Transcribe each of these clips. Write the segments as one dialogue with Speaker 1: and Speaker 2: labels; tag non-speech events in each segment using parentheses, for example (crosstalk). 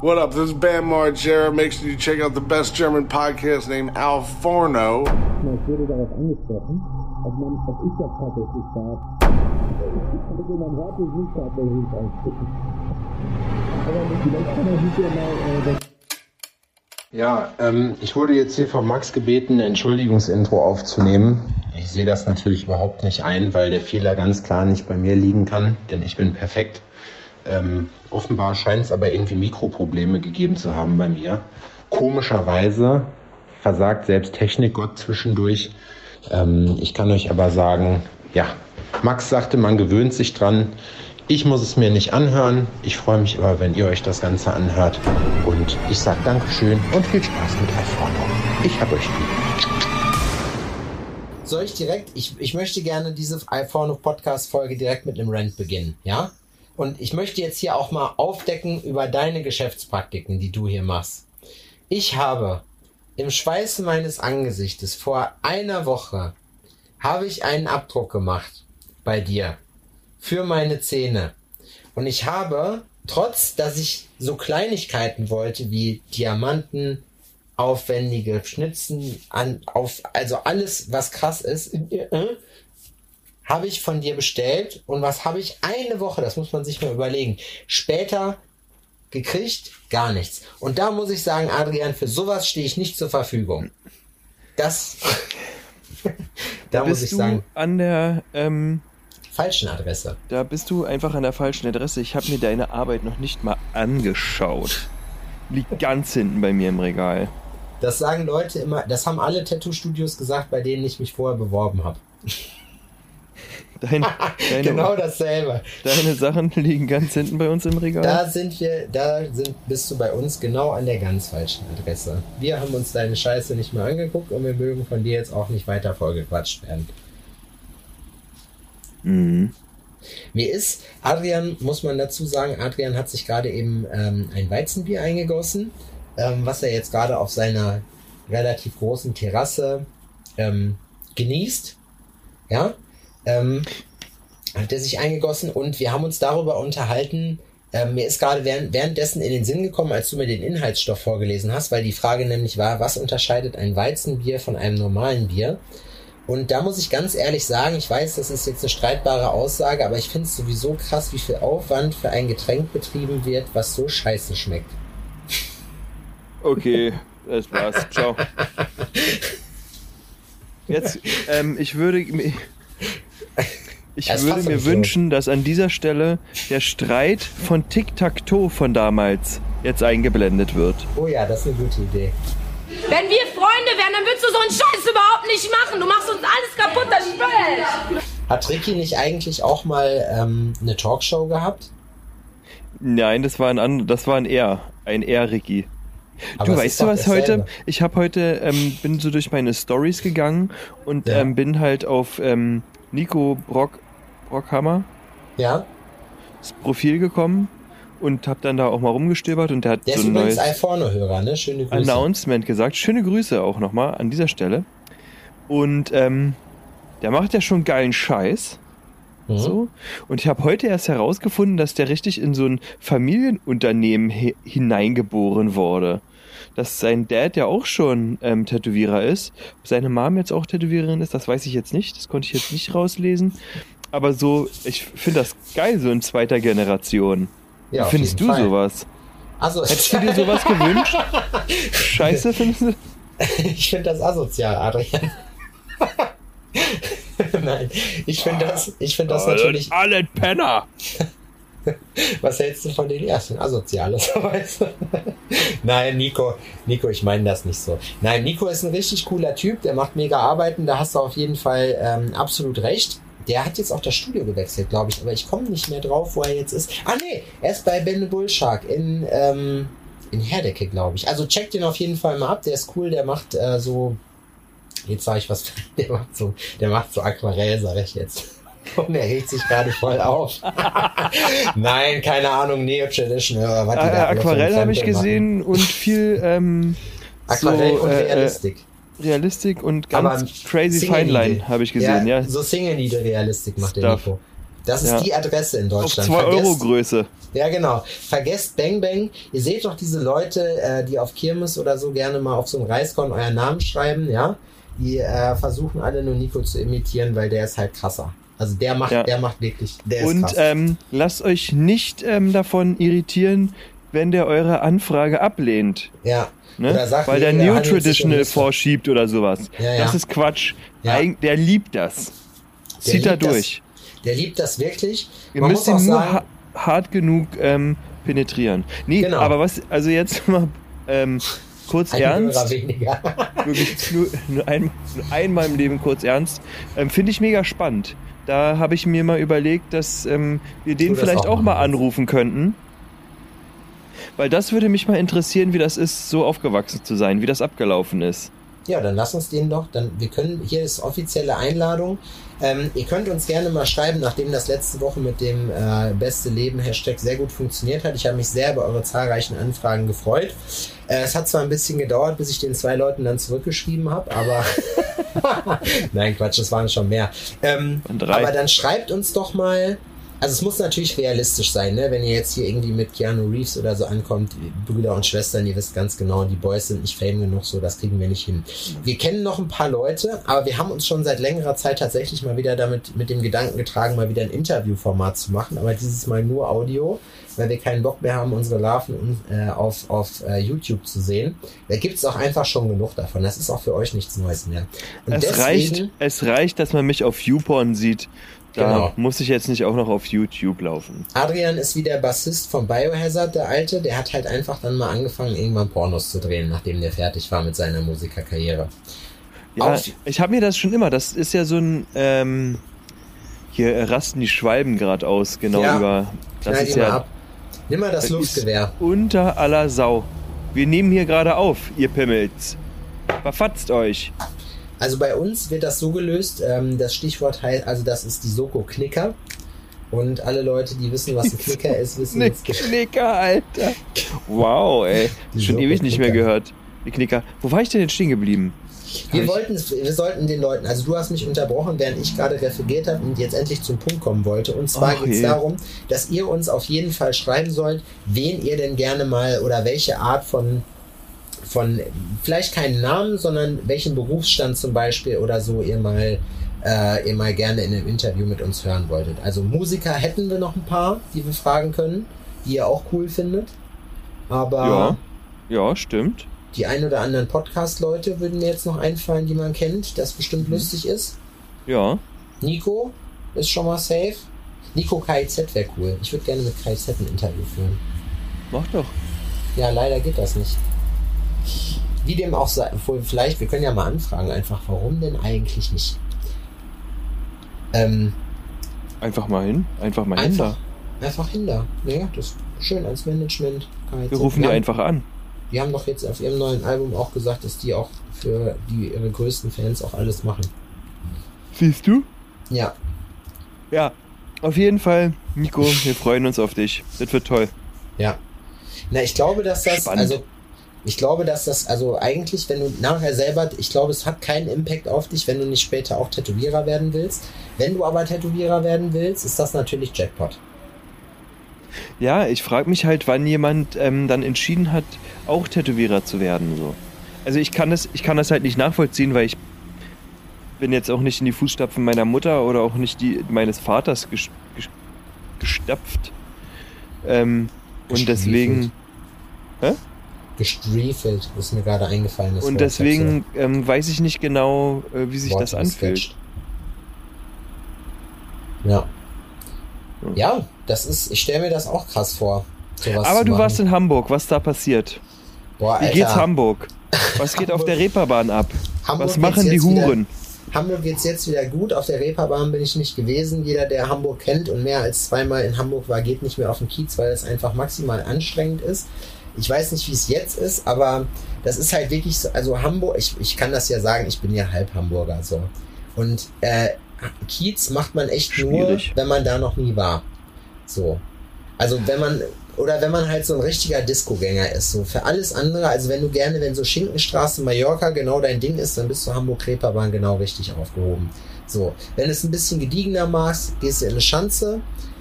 Speaker 1: What up? This is Bam Margera. Make sure you check out the best German podcast named Al Forno.
Speaker 2: Ich wurde darauf angesprochen, ob, man, ob ich das tatsächlich darf. Also man hört es nicht tatsächlich austippen. Aber vielleicht kann sich ja mal... Äh,
Speaker 3: Ja, ähm, ich wurde jetzt hier von Max gebeten, ein Entschuldigungsintro aufzunehmen. Ich sehe das natürlich überhaupt nicht ein, weil der Fehler ganz klar nicht bei mir liegen kann, denn ich bin perfekt. Ähm, offenbar scheint es aber irgendwie Mikroprobleme gegeben zu haben bei mir. Komischerweise versagt selbst Technikgott zwischendurch. Ähm, ich kann euch aber sagen, ja, Max sagte, man gewöhnt sich dran. Ich muss es mir nicht anhören. Ich freue mich aber, wenn ihr euch das Ganze anhört. Und ich sage Dankeschön und viel Spaß mit Erfahrung. Ich hab euch lieb.
Speaker 4: Soll ich direkt, ich, ich möchte gerne diese iPhone Podcast Folge direkt mit einem Rant beginnen, ja? Und ich möchte jetzt hier auch mal aufdecken über deine Geschäftspraktiken, die du hier machst. Ich habe im Schweiße meines Angesichtes vor einer Woche habe ich einen Abdruck gemacht bei dir für meine Zähne. Und ich habe, trotz dass ich so Kleinigkeiten wollte wie Diamanten, aufwendige Schnitzen, an, auf, also alles, was krass ist, äh, habe ich von dir bestellt. Und was habe ich eine Woche, das muss man sich mal überlegen, später gekriegt? Gar nichts. Und da muss ich sagen, Adrian, für sowas stehe ich nicht zur Verfügung. Das, (laughs) da muss
Speaker 5: bist
Speaker 4: ich
Speaker 5: du
Speaker 4: sagen,
Speaker 5: an der ähm,
Speaker 4: falschen Adresse.
Speaker 5: da bist du einfach an der falschen Adresse. Ich habe mir deine Arbeit noch nicht mal angeschaut. Liegt ganz hinten bei mir im Regal.
Speaker 4: Das sagen Leute immer, das haben alle Tattoo-Studios gesagt, bei denen ich mich vorher beworben habe. (laughs)
Speaker 5: Dein, (laughs) deine,
Speaker 4: Genau dasselbe.
Speaker 5: deine Sachen liegen ganz hinten bei uns im Regal.
Speaker 4: Da sind wir, da sind, bist du bei uns genau an der ganz falschen Adresse. Wir haben uns deine Scheiße nicht mehr angeguckt und wir mögen von dir jetzt auch nicht weiter vollgequatscht werden.
Speaker 5: Mhm.
Speaker 4: Mir ist, Adrian, muss man dazu sagen, Adrian hat sich gerade eben ähm, ein Weizenbier eingegossen, ähm, was er jetzt gerade auf seiner relativ großen Terrasse ähm, genießt. Ja, ähm, hat er sich eingegossen und wir haben uns darüber unterhalten. Ähm, mir ist gerade während, währenddessen in den Sinn gekommen, als du mir den Inhaltsstoff vorgelesen hast, weil die Frage nämlich war, was unterscheidet ein Weizenbier von einem normalen Bier? Und da muss ich ganz ehrlich sagen, ich weiß, das ist jetzt eine streitbare Aussage, aber ich finde es sowieso krass, wie viel Aufwand für ein Getränk betrieben wird, was so scheiße schmeckt.
Speaker 5: Okay, das war's. Ciao. (laughs) Jetzt, ähm, ich würde, mi- ich
Speaker 4: Das
Speaker 5: würde mir
Speaker 4: so.
Speaker 5: wünschen, dass an dieser Stelle der Streit von Tic-Tac-Toe von damals jetzt eingeblendet wird.
Speaker 4: Oh ja, das ist eine gute Idee.
Speaker 6: Wenn wir Freunde wären, dann würdest du so einen Scheiß überhaupt nicht machen. Du machst uns alles kaputt, das ich.
Speaker 4: Hat Ricky nicht eigentlich auch mal ähm, eine Talkshow gehabt?
Speaker 5: Nein, das war ein, an, das war ein R, ein R, Ricky.
Speaker 4: Aber
Speaker 5: du weißt
Speaker 4: ist
Speaker 5: du was heute? Ich habe heute, ähm, bin so durch meine Stories gegangen und
Speaker 4: Ja.
Speaker 5: ähm, bin halt auf ähm, Nico Brock, Brockhammer
Speaker 4: Ja,
Speaker 5: das Profil gekommen und habe dann da auch mal rumgestöbert und der hat
Speaker 4: der
Speaker 5: so
Speaker 4: ist
Speaker 5: ein neues
Speaker 4: iPhone-Hörer, ne? Schöne Grüße.
Speaker 5: Announcement gesagt. Schöne Grüße auch nochmal an dieser Stelle. Und ähm, der macht ja schon geilen Scheiß.
Speaker 4: Mhm.
Speaker 5: So. Und ich habe heute erst herausgefunden, dass der richtig in so ein Familienunternehmen hineingeboren wurde. Dass sein Dad ja auch schon ähm, Tätowierer ist. Ob seine Mom jetzt auch Tätowiererin ist, das weiß ich jetzt nicht. Das konnte ich jetzt nicht rauslesen. Aber so, ich finde das geil, so in zweiter Generation.
Speaker 4: Ja,
Speaker 5: Wie findest du
Speaker 4: Fall.
Speaker 5: sowas?
Speaker 4: Also,
Speaker 5: Hättest du dir sowas gewünscht? (laughs) Scheiße findest du?
Speaker 4: ich finde das asozial, Adrian. (laughs) Nein, ich finde das, ich finde das natürlich.
Speaker 5: Alle Penner! (laughs)
Speaker 4: Was hältst du von den ersten (laughs) du? Nein, Nico, Nico, ich meine das nicht so. Nein, Nico ist ein richtig cooler Typ, der macht mega Arbeiten, da hast du auf jeden Fall ähm, absolut recht. Der hat jetzt auch das Studio gewechselt, glaube ich, aber ich komme nicht mehr drauf, wo er jetzt ist. Ah nee, er ist bei Ben Bullshark in, ähm, in Herdecke, glaube ich. Also checkt den auf jeden Fall mal ab, der ist cool, der macht äh, so, jetzt sage ich was, (laughs) der macht so, der macht so Aquarell, sage ich jetzt. Und er regt sich gerade voll auf. (laughs) Nein, keine Ahnung, Neo Tradition. Was die
Speaker 5: Äh,
Speaker 4: da einen
Speaker 5: Aquarell habe ich gesehen und viel ähm, (laughs)
Speaker 4: Machen. Aquarell
Speaker 5: so,
Speaker 4: und
Speaker 5: äh,
Speaker 4: Realistik.
Speaker 5: Äh, Realistik und
Speaker 4: Aber
Speaker 5: ganz crazy
Speaker 4: Single
Speaker 5: Fine Line
Speaker 4: Needle.
Speaker 5: habe ich gesehen, ja.
Speaker 4: So Single Needle Realistik macht der. Nico. Das ist
Speaker 5: Ja.
Speaker 4: die Adresse in
Speaker 5: Auf
Speaker 4: Deutschland.
Speaker 5: 2 Euro Größe.
Speaker 4: Ja, genau. Vergesst Bang Bang. Ihr seht doch diese Leute, äh, die auf Kirmes oder so gerne mal auf so einem Reiskorn euren Namen schreiben, ja? Die äh, versuchen alle nur Nico zu imitieren, weil der ist halt krasser. Also der macht,
Speaker 5: Ja.
Speaker 4: der macht wirklich, der ist
Speaker 5: Und ähm, lasst euch nicht ähm, davon irritieren, wenn der eure Anfrage ablehnt.
Speaker 4: ja.
Speaker 5: Ne?
Speaker 4: Sagt,
Speaker 5: Weil der New Traditional vorschiebt oder sowas.
Speaker 4: Ja, ja.
Speaker 5: Das ist Quatsch.
Speaker 4: Ja.
Speaker 5: Eig der liebt das.
Speaker 4: Der
Speaker 5: Zieht da
Speaker 4: liebt das.
Speaker 5: durch.
Speaker 4: Der liebt das wirklich.
Speaker 5: Ihr
Speaker 4: Man
Speaker 5: müsst
Speaker 4: muss
Speaker 5: ihn nur ha hart genug ähm, penetrieren. Nee,
Speaker 4: Genau.
Speaker 5: aber was, also jetzt mal ähm, kurz
Speaker 4: ein
Speaker 5: ernst. Wirklich nur, nur, ein, nur einmal im Leben kurz ernst. Ähm, Finde ich mega spannend. Da habe ich mir mal überlegt, dass ähm, wir den vielleicht
Speaker 4: auch
Speaker 5: auch mal anrufen könnten. Weil das würde mich mal interessieren, wie das ist, so aufgewachsen zu sein, wie das abgelaufen ist.
Speaker 4: Ja, dann lass uns den doch. Dann, wir können, hier ist offizielle Einladung. Ähm, ihr könnt uns gerne mal schreiben, nachdem das letzte Woche mit dem äh, Beste Leben Hashtag sehr gut funktioniert hat. Ich habe mich sehr über eure zahlreichen Anfragen gefreut. Äh, es hat zwar ein bisschen gedauert, bis ich den zwei Leuten dann zurückgeschrieben habe, aber (laughs) nein, Quatsch, das waren schon mehr. Ähm, aber dann schreibt uns doch mal. Also es muss natürlich realistisch sein, ne? Wenn ihr jetzt hier irgendwie mit Keanu Reeves oder so ankommt, Brüder und Schwestern, ihr wisst ganz genau, die Boys sind nicht fame genug, so das kriegen wir nicht hin. Wir kennen noch ein paar Leute, aber wir haben uns schon seit längerer Zeit tatsächlich mal wieder damit mit dem Gedanken getragen, mal wieder ein Interviewformat zu machen, aber dieses Mal nur Audio, weil wir keinen Bock mehr haben, unsere Larven äh, auf, auf äh, YouTube zu sehen. Da gibt's auch einfach schon genug davon. Das ist auch für euch nichts Neues mehr. Und
Speaker 5: Es reicht, es reicht, dass man mich auf YouPorn sieht. Da
Speaker 4: Genau.
Speaker 5: muss ich jetzt nicht auch noch auf YouTube laufen.
Speaker 4: Adrian ist wie der Bassist von Biohazard, der alte. Der hat halt einfach dann mal angefangen, irgendwann Pornos zu drehen, nachdem der fertig war mit seiner Musikerkarriere.
Speaker 5: Ja,
Speaker 4: Auf-
Speaker 5: ich habe mir das schon immer. Das ist ja so ein. Ähm, hier rasten die Schwalben gerade aus, genau
Speaker 4: Ja,
Speaker 5: über. Das ist ja
Speaker 4: ab. Nimm mal das
Speaker 5: Das
Speaker 4: Luftgewehr.
Speaker 5: unter aller Sau. Wir nehmen hier gerade auf, ihr Pimmels. Verfatzt euch.
Speaker 4: Also bei uns wird das so gelöst, ähm, das Stichwort heißt, also das ist die Soko Knicker. Und alle Leute, die wissen, was ein Knicker ist, wissen jetzt
Speaker 5: Knicker, Alter. Wow, ey.
Speaker 4: Die
Speaker 5: Schon
Speaker 4: Soko
Speaker 5: ewig nicht mehr gehört. Die Knicker. Wo war ich denn jetzt stehen geblieben?
Speaker 4: Wir
Speaker 5: Hab
Speaker 4: wollten, wir sollten den Leuten, also du hast mich unterbrochen, während ich gerade referiert habe und jetzt endlich zum Punkt kommen wollte. Und zwar geht es darum, dass ihr uns auf jeden Fall schreiben sollt, wen ihr denn gerne mal oder welche Art von von vielleicht keinen Namen, sondern welchen Berufsstand zum Beispiel oder so ihr mal äh, ihr mal gerne in einem Interview mit uns hören wolltet. Also Musiker hätten wir noch ein paar, die wir fragen können, die ihr auch cool findet. Aber
Speaker 5: Ja. Ja, stimmt.
Speaker 4: die ein oder anderen Podcast-Leute würden mir jetzt noch einfallen, die man kennt, das bestimmt lustig ist.
Speaker 5: Ja.
Speaker 4: Nico ist schon mal safe. Nico KIZ wäre cool. Ich würde gerne mit KIZ ein Interview führen.
Speaker 5: Mach doch.
Speaker 4: Ja, leider geht das nicht. Wie dem auch sei, obwohl vielleicht, wir können ja mal anfragen, einfach, warum denn eigentlich nicht? Ähm,
Speaker 5: Einfach mal hin. Einfach mal hin
Speaker 4: einfach,
Speaker 5: da.
Speaker 4: einfach hin da. Ja, das ist schön als Management.
Speaker 5: Wir rufen die einfach an.
Speaker 4: Die haben doch jetzt auf ihrem neuen Album auch gesagt, dass die auch für die, ihre größten Fans auch alles machen.
Speaker 5: Siehst du?
Speaker 4: Ja,
Speaker 5: Ja. Auf jeden Fall, Nico, wir freuen uns auf dich. Das wird toll.
Speaker 4: Ja. Na, ich glaube, dass das,
Speaker 5: Spannend.
Speaker 4: also, ich glaube, dass das, also eigentlich, wenn du nachher selber, ich glaube, es hat keinen Impact auf dich, wenn du nicht später auch Tätowierer werden willst. Wenn du aber Tätowierer werden willst, ist das natürlich Jackpot.
Speaker 5: Ja, ich frage mich halt, wann jemand ähm, dann entschieden hat, auch Tätowierer zu werden. So. Also ich kann das, ich kann das halt nicht nachvollziehen, weil ich bin jetzt auch nicht in die Fußstapfen meiner Mutter oder auch nicht die meines Vaters ges, ges, gestapft. Ähm, und deswegen
Speaker 4: Gestriefelt, ist mir gerade eingefallen. das
Speaker 5: und deswegen ähm, weiß ich nicht genau, äh, wie sich
Speaker 4: Wort
Speaker 5: das anfühlt.
Speaker 4: Ja. Ja, das ist, ich stelle mir das auch krass vor.
Speaker 5: Aber du
Speaker 4: machen.
Speaker 5: warst in Hamburg, was da passiert?
Speaker 4: Boah,
Speaker 5: Wie geht's Hamburg? (laughs) Was geht auf der Reeperbahn ab?
Speaker 4: Hamburg
Speaker 5: Was machen die
Speaker 4: jetzt wieder-
Speaker 5: Huren?
Speaker 4: Hamburg geht's jetzt wieder gut. Auf der Reeperbahn bin ich nicht gewesen. Jeder, der Hamburg kennt und mehr als zweimal in Hamburg war, geht nicht mehr auf den Kiez, weil es einfach maximal anstrengend ist. Ich weiß nicht, wie es jetzt ist, aber das ist halt wirklich so. Also Hamburg, ich, ich kann das ja sagen, ich bin ja halb Hamburger so. Und äh, Kiez macht man echt
Speaker 5: Schwierig.
Speaker 4: nur, wenn man da noch nie war. So. Also wenn man Oder wenn man halt so ein richtiger Disco-Gänger ist. So für alles andere, also wenn du gerne, wenn so Schinkenstraße, Mallorca genau dein Ding ist, dann bist du Hamburg-Reeperbahn genau richtig aufgehoben. So, wenn es ein bisschen gediegener magst, gehst du in eine Schanze.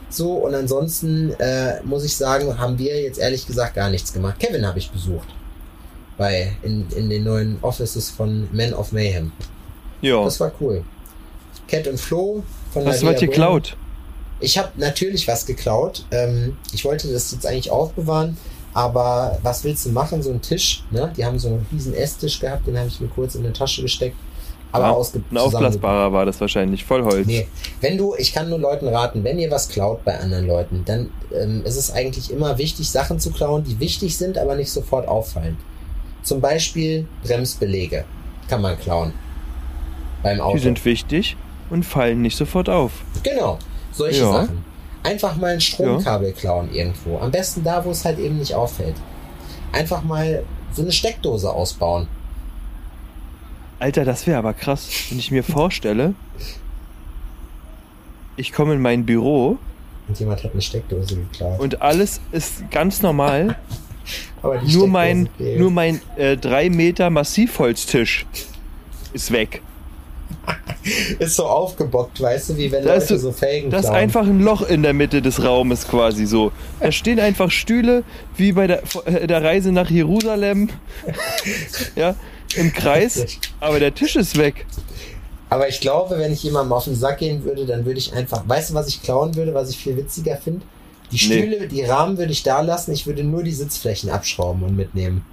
Speaker 4: So, und ansonsten äh, muss ich sagen, haben wir jetzt ehrlich gesagt gar nichts gemacht. Kevin habe ich besucht. Bei, in, in den neuen Offices von Men of Mayhem.
Speaker 5: Ja.
Speaker 4: Das war cool. Cat und Flo von
Speaker 5: Hast du was geklaut?
Speaker 4: Ich habe natürlich was geklaut. Ähm, ich wollte das jetzt eigentlich aufbewahren, aber was willst du machen? So ein Tisch, ne? Die haben so einen riesen Esstisch gehabt, den habe ich mir kurz in eine Tasche gesteckt. Aber
Speaker 5: Ja,
Speaker 4: ausge
Speaker 5: Ein aufblasbarer war das wahrscheinlich. Vollholz.
Speaker 4: Nee, wenn du, ich kann nur Leuten raten, wenn ihr was klaut bei anderen Leuten, dann ähm, ist es eigentlich immer wichtig, Sachen zu klauen, die wichtig sind, aber nicht sofort auffallen. Zum Beispiel Bremsbelege kann man klauen. Beim Auto.
Speaker 5: Die sind wichtig und fallen nicht sofort auf.
Speaker 4: Genau, solche
Speaker 5: Ja.
Speaker 4: Sachen. Einfach mal ein Stromkabel klauen irgendwo. Am besten da, wo es halt eben nicht auffällt. Einfach mal so eine Steckdose ausbauen.
Speaker 5: Alter, das wäre aber krass, wenn ich mir vorstelle, ich komme in mein Büro
Speaker 4: Und jemand hat eine Steckdose geklaut.
Speaker 5: und alles ist ganz normal. (laughs)
Speaker 4: Aber die
Speaker 5: Nur mein,
Speaker 4: fehlt.
Speaker 5: nur mein äh, 3 Meter Massivholztisch ist weg. (laughs)
Speaker 4: ist so aufgebockt, weißt du, wie wenn
Speaker 5: Da
Speaker 4: Leute
Speaker 5: ist
Speaker 4: so Felgen
Speaker 5: Da ist einfach ein Loch in der Mitte des Raumes quasi so. Da stehen einfach Stühle wie bei der, äh, der Reise nach Jerusalem. (laughs) ja, im Kreis. Aber der Tisch ist weg.
Speaker 4: Aber ich glaube, wenn ich jemandem auf den Sack gehen würde, dann würde ich einfach, weißt du, was ich klauen würde, was ich viel witziger finde? Die
Speaker 5: Nee.
Speaker 4: Stühle, die Rahmen würde ich da lassen, ich würde nur die Sitzflächen abschrauben und mitnehmen.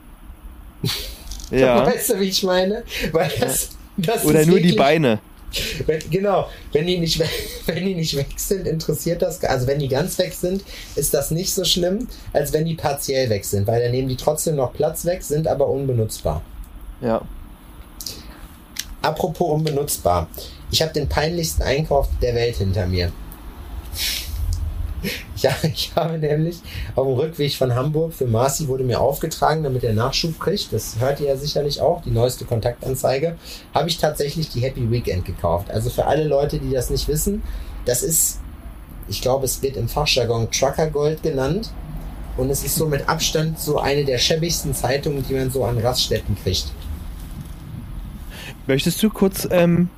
Speaker 5: Ja. (laughs)
Speaker 4: Weißt du, wie ich meine? Weil das, das
Speaker 5: Oder nur die
Speaker 4: wirklich-
Speaker 5: Beine.
Speaker 4: Wenn, genau, wenn die, nicht, we- (laughs) wenn die nicht weg sind, interessiert das, also wenn die ganz weg sind, ist das nicht so schlimm, als wenn die partiell weg sind, weil dann nehmen die trotzdem noch Platz weg, sind aber unbenutzbar.
Speaker 5: Ja.
Speaker 4: Apropos unbenutzbar. Ich habe den peinlichsten Einkauf der Welt hinter mir. (laughs) Ja, ich habe nämlich auf dem Rückweg von Hamburg für Marci wurde mir aufgetragen, damit er Nachschub kriegt. Das hört ihr ja sicherlich auch, die neueste Kontaktanzeige. Habe ich tatsächlich die Happy Weekend gekauft. Also für alle Leute, die das nicht wissen, das ist, ich glaube, es wird im Fachjargon Trucker Gold genannt. Und es ist so mit Abstand so eine der schäbigsten Zeitungen, die man so an Raststätten kriegt.
Speaker 5: Möchtest du kurz ähm,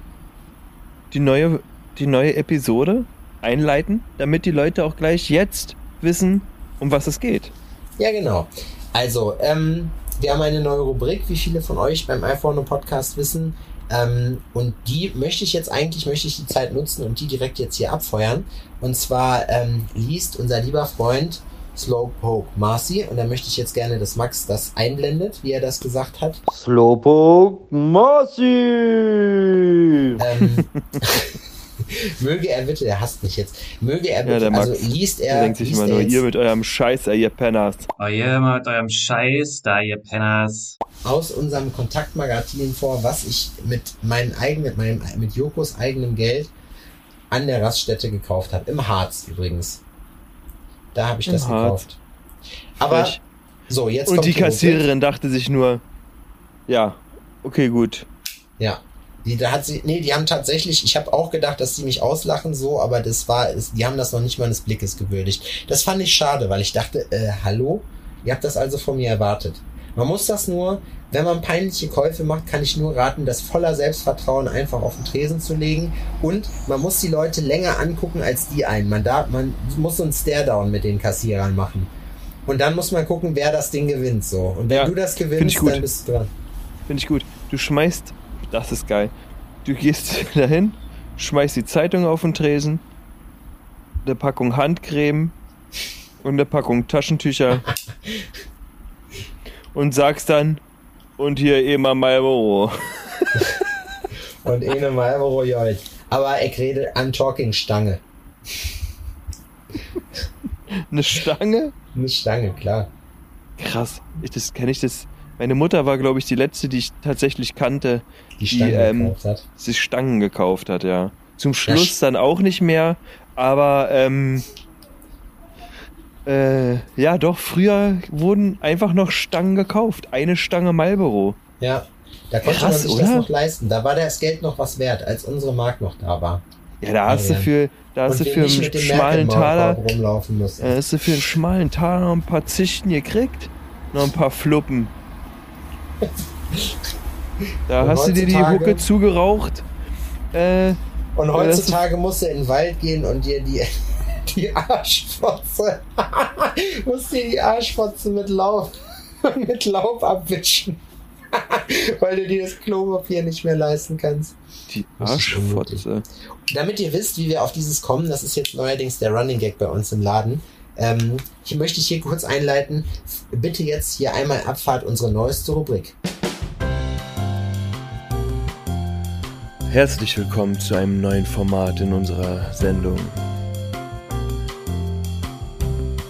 Speaker 5: die, neue, die neue Episode einleiten, damit die Leute auch gleich jetzt wissen, um was es geht?
Speaker 4: Ja, genau. Also, ähm, wir haben eine neue Rubrik, wie viele von euch beim iPhone Podcast wissen. Ähm, und die möchte ich jetzt eigentlich, möchte ich die Zeit nutzen und die direkt jetzt hier abfeuern. Und zwar ähm, liest unser lieber Freund Slowpoke Marcy. Und da möchte ich jetzt gerne, dass Max das einblendet, wie er das gesagt hat.
Speaker 7: Slowpoke Marcy!
Speaker 4: Ähm, (laughs) möge er bitte, er hasst mich jetzt, möge er
Speaker 5: Ja,
Speaker 4: bitte,
Speaker 5: der Max.
Speaker 4: also liest
Speaker 5: Der
Speaker 4: er,
Speaker 5: denkt sich immer
Speaker 4: er
Speaker 5: nur, ihr mit eurem Scheiß, ihr Penners.
Speaker 8: Oh yeah, mal mit eurem Scheiß da, ihr Penners.
Speaker 4: aus unserem Kontaktmagazin vor, was ich mit meinem eigenen, mit meinem, mit Jokos eigenem Geld an der Raststätte gekauft habe. Im Harz übrigens. Da habe ich das gekauft. Aber
Speaker 5: Frech.
Speaker 4: so, jetzt
Speaker 5: Und die. Kassiererin dachte sich nur, ja, okay, gut.
Speaker 4: Ja. Die, da hat sie, nee, die haben tatsächlich, ich habe auch gedacht, dass sie mich auslachen so, aber das war, die haben das noch nicht mal des Blickes gewürdigt. Das fand ich schade, weil ich dachte, äh, hallo? Ihr habt das also von mir erwartet. Man muss das nur, wenn man peinliche Käufe macht, kann ich nur raten, das voller Selbstvertrauen einfach auf den Tresen zu legen. Und man muss die Leute länger angucken als die einen. Man, darf, man muss so einen Stare-Down mit den Kassierern machen. Und dann muss man gucken, wer das Ding gewinnt. So. Und wenn
Speaker 5: Ja,
Speaker 4: du das gewinnst, dann bist du dran.
Speaker 5: Finde ich gut. Du schmeißt, das ist geil. Du gehst (laughs) dahin, schmeißt die Zeitung auf den Tresen, eine Packung Handcreme und eine Packung Taschentücher (laughs) und sagst dann, und hier immer Marlboro. (laughs)
Speaker 4: Und eine Marlboro Jolt. Aber ich rede an Talking Stange.
Speaker 5: Eine Stange?
Speaker 4: Eine Stange, klar.
Speaker 5: Krass. Ich, das kenne ich das. Meine Mutter war, glaube ich, die letzte, die ich tatsächlich kannte,
Speaker 4: Die Stange
Speaker 5: ähm,
Speaker 4: gekauft hat.
Speaker 5: sich Stangen gekauft hat, ja. Zum
Speaker 4: sch-
Speaker 5: Schluss dann auch nicht mehr, aber ähm, äh, ja, doch, früher wurden einfach noch Stangen gekauft. Eine Stange Marlboro.
Speaker 4: Ja. Da konnte
Speaker 5: Krass,
Speaker 4: man sich das
Speaker 5: oder?
Speaker 4: noch leisten. Da war das Geld noch was wert, als unsere Mark noch da war.
Speaker 5: Ja, da hast du
Speaker 4: Adrian.
Speaker 5: für, da hast
Speaker 4: Und
Speaker 5: du für einen schmalen Taler,
Speaker 4: rumlaufen müssen.
Speaker 5: da hast du für einen schmalen Taler noch ein paar Zichten gekriegt. Noch ein paar Fluppen. (laughs) Da
Speaker 4: Und
Speaker 5: hast du dir die Hucke zugeraucht. Äh,
Speaker 4: Und
Speaker 5: das
Speaker 4: heutzutage musst du in den Wald gehen und dir die, die Arschfotze, (laughs) musst dir die Arschfotze mit Laub, (laughs) mit Laub abwischen. (laughs) Weil du dir das Klopapier nicht mehr leisten kannst.
Speaker 5: die. Arschfotze.
Speaker 4: Damit ihr wisst, wie wir auf dieses kommen, das ist jetzt neuerdings der Running Gag bei uns im Laden. Ähm, hier möchte ich hier kurz einleiten. Bitte jetzt hier einmal Abfahrt unsere neueste Rubrik.
Speaker 5: Herzlich willkommen zu einem neuen Format in unserer Sendung.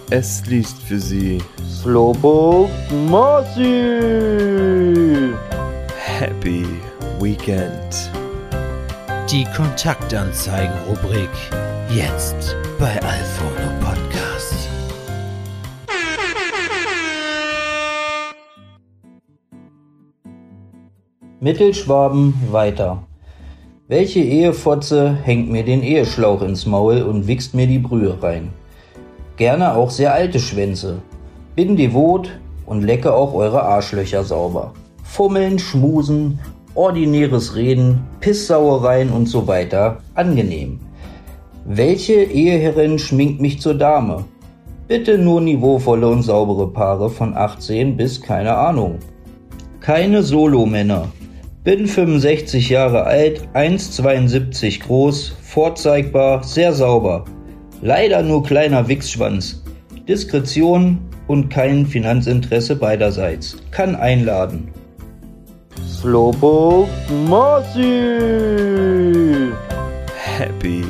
Speaker 5: Es liest für Sie
Speaker 7: Slowpoke Mossy.
Speaker 5: Happy Weekend.
Speaker 9: Die Kontaktanzeigen-Rubrik jetzt bei Alphono Podcast.
Speaker 10: Mittelschwaben weiter. Welche Ehefotze hängt mir den Eheschlauch ins Maul und wichst mir die Brühe rein? Gerne auch sehr alte Schwänze. Bin devot und lecke auch eure Arschlöcher sauber. Fummeln, schmusen, ordinäres Reden, Pisssauereien und so weiter, angenehm. Welche Eheherrin schminkt mich zur Dame? Bitte nur niveauvolle und saubere Paare von 18 bis keine Ahnung. Keine Solomänner. Bin 65 Jahre alt, 1,72 groß, vorzeigbar, sehr sauber. Leider nur kleiner Wichsschwanz. Diskretion und kein Finanzinteresse beiderseits. Kann einladen.
Speaker 7: Slowpoke Mossy.
Speaker 5: Happy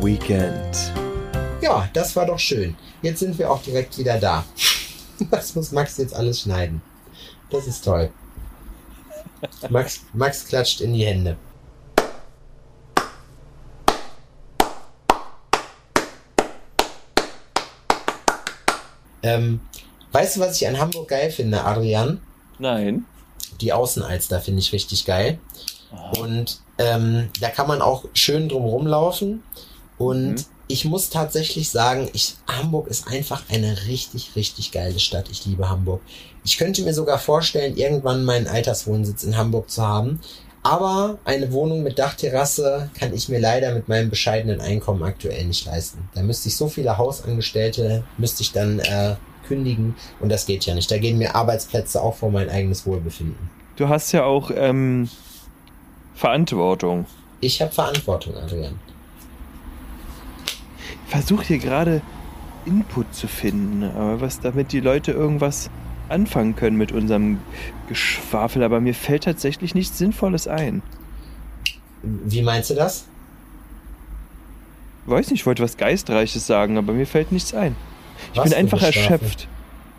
Speaker 5: Weekend.
Speaker 4: Ja, das war doch schön. Jetzt sind wir auch direkt wieder da. (laughs) Das muss Max jetzt alles schneiden. Das ist toll. Max, Max klatscht in die Hände. Ähm, weißt du, was ich an Hamburg geil finde, Adrian?
Speaker 5: Nein.
Speaker 4: Die Außenalster finde ich richtig geil. Und ähm, da kann man auch schön drum rumlaufen. Und
Speaker 5: Mhm.
Speaker 4: ich muss tatsächlich sagen, ich, Hamburg ist einfach eine richtig, richtig geile Stadt. Ich liebe Hamburg. Ich könnte mir sogar vorstellen, irgendwann meinen Alterswohnsitz in Hamburg zu haben. Aber eine Wohnung mit Dachterrasse kann ich mir leider mit meinem bescheidenen Einkommen aktuell nicht leisten. Da müsste ich so viele Hausangestellte, müsste ich dann äh, kündigen und das geht ja nicht. Da gehen mir Arbeitsplätze auch vor mein eigenes Wohlbefinden.
Speaker 5: Du hast ja auch ähm, Verantwortung.
Speaker 4: Ich habe Verantwortung, Adrian.
Speaker 5: Ich versuche hier gerade Input zu finden, aber was damit die Leute irgendwas anfangen können mit unserem Geschwafel, aber mir fällt tatsächlich nichts Sinnvolles ein.
Speaker 4: Wie meinst du das?
Speaker 5: Weiß nicht, ich wollte was Geistreiches sagen, aber mir fällt nichts ein. Ich
Speaker 4: Was
Speaker 5: bin einfach erschöpft.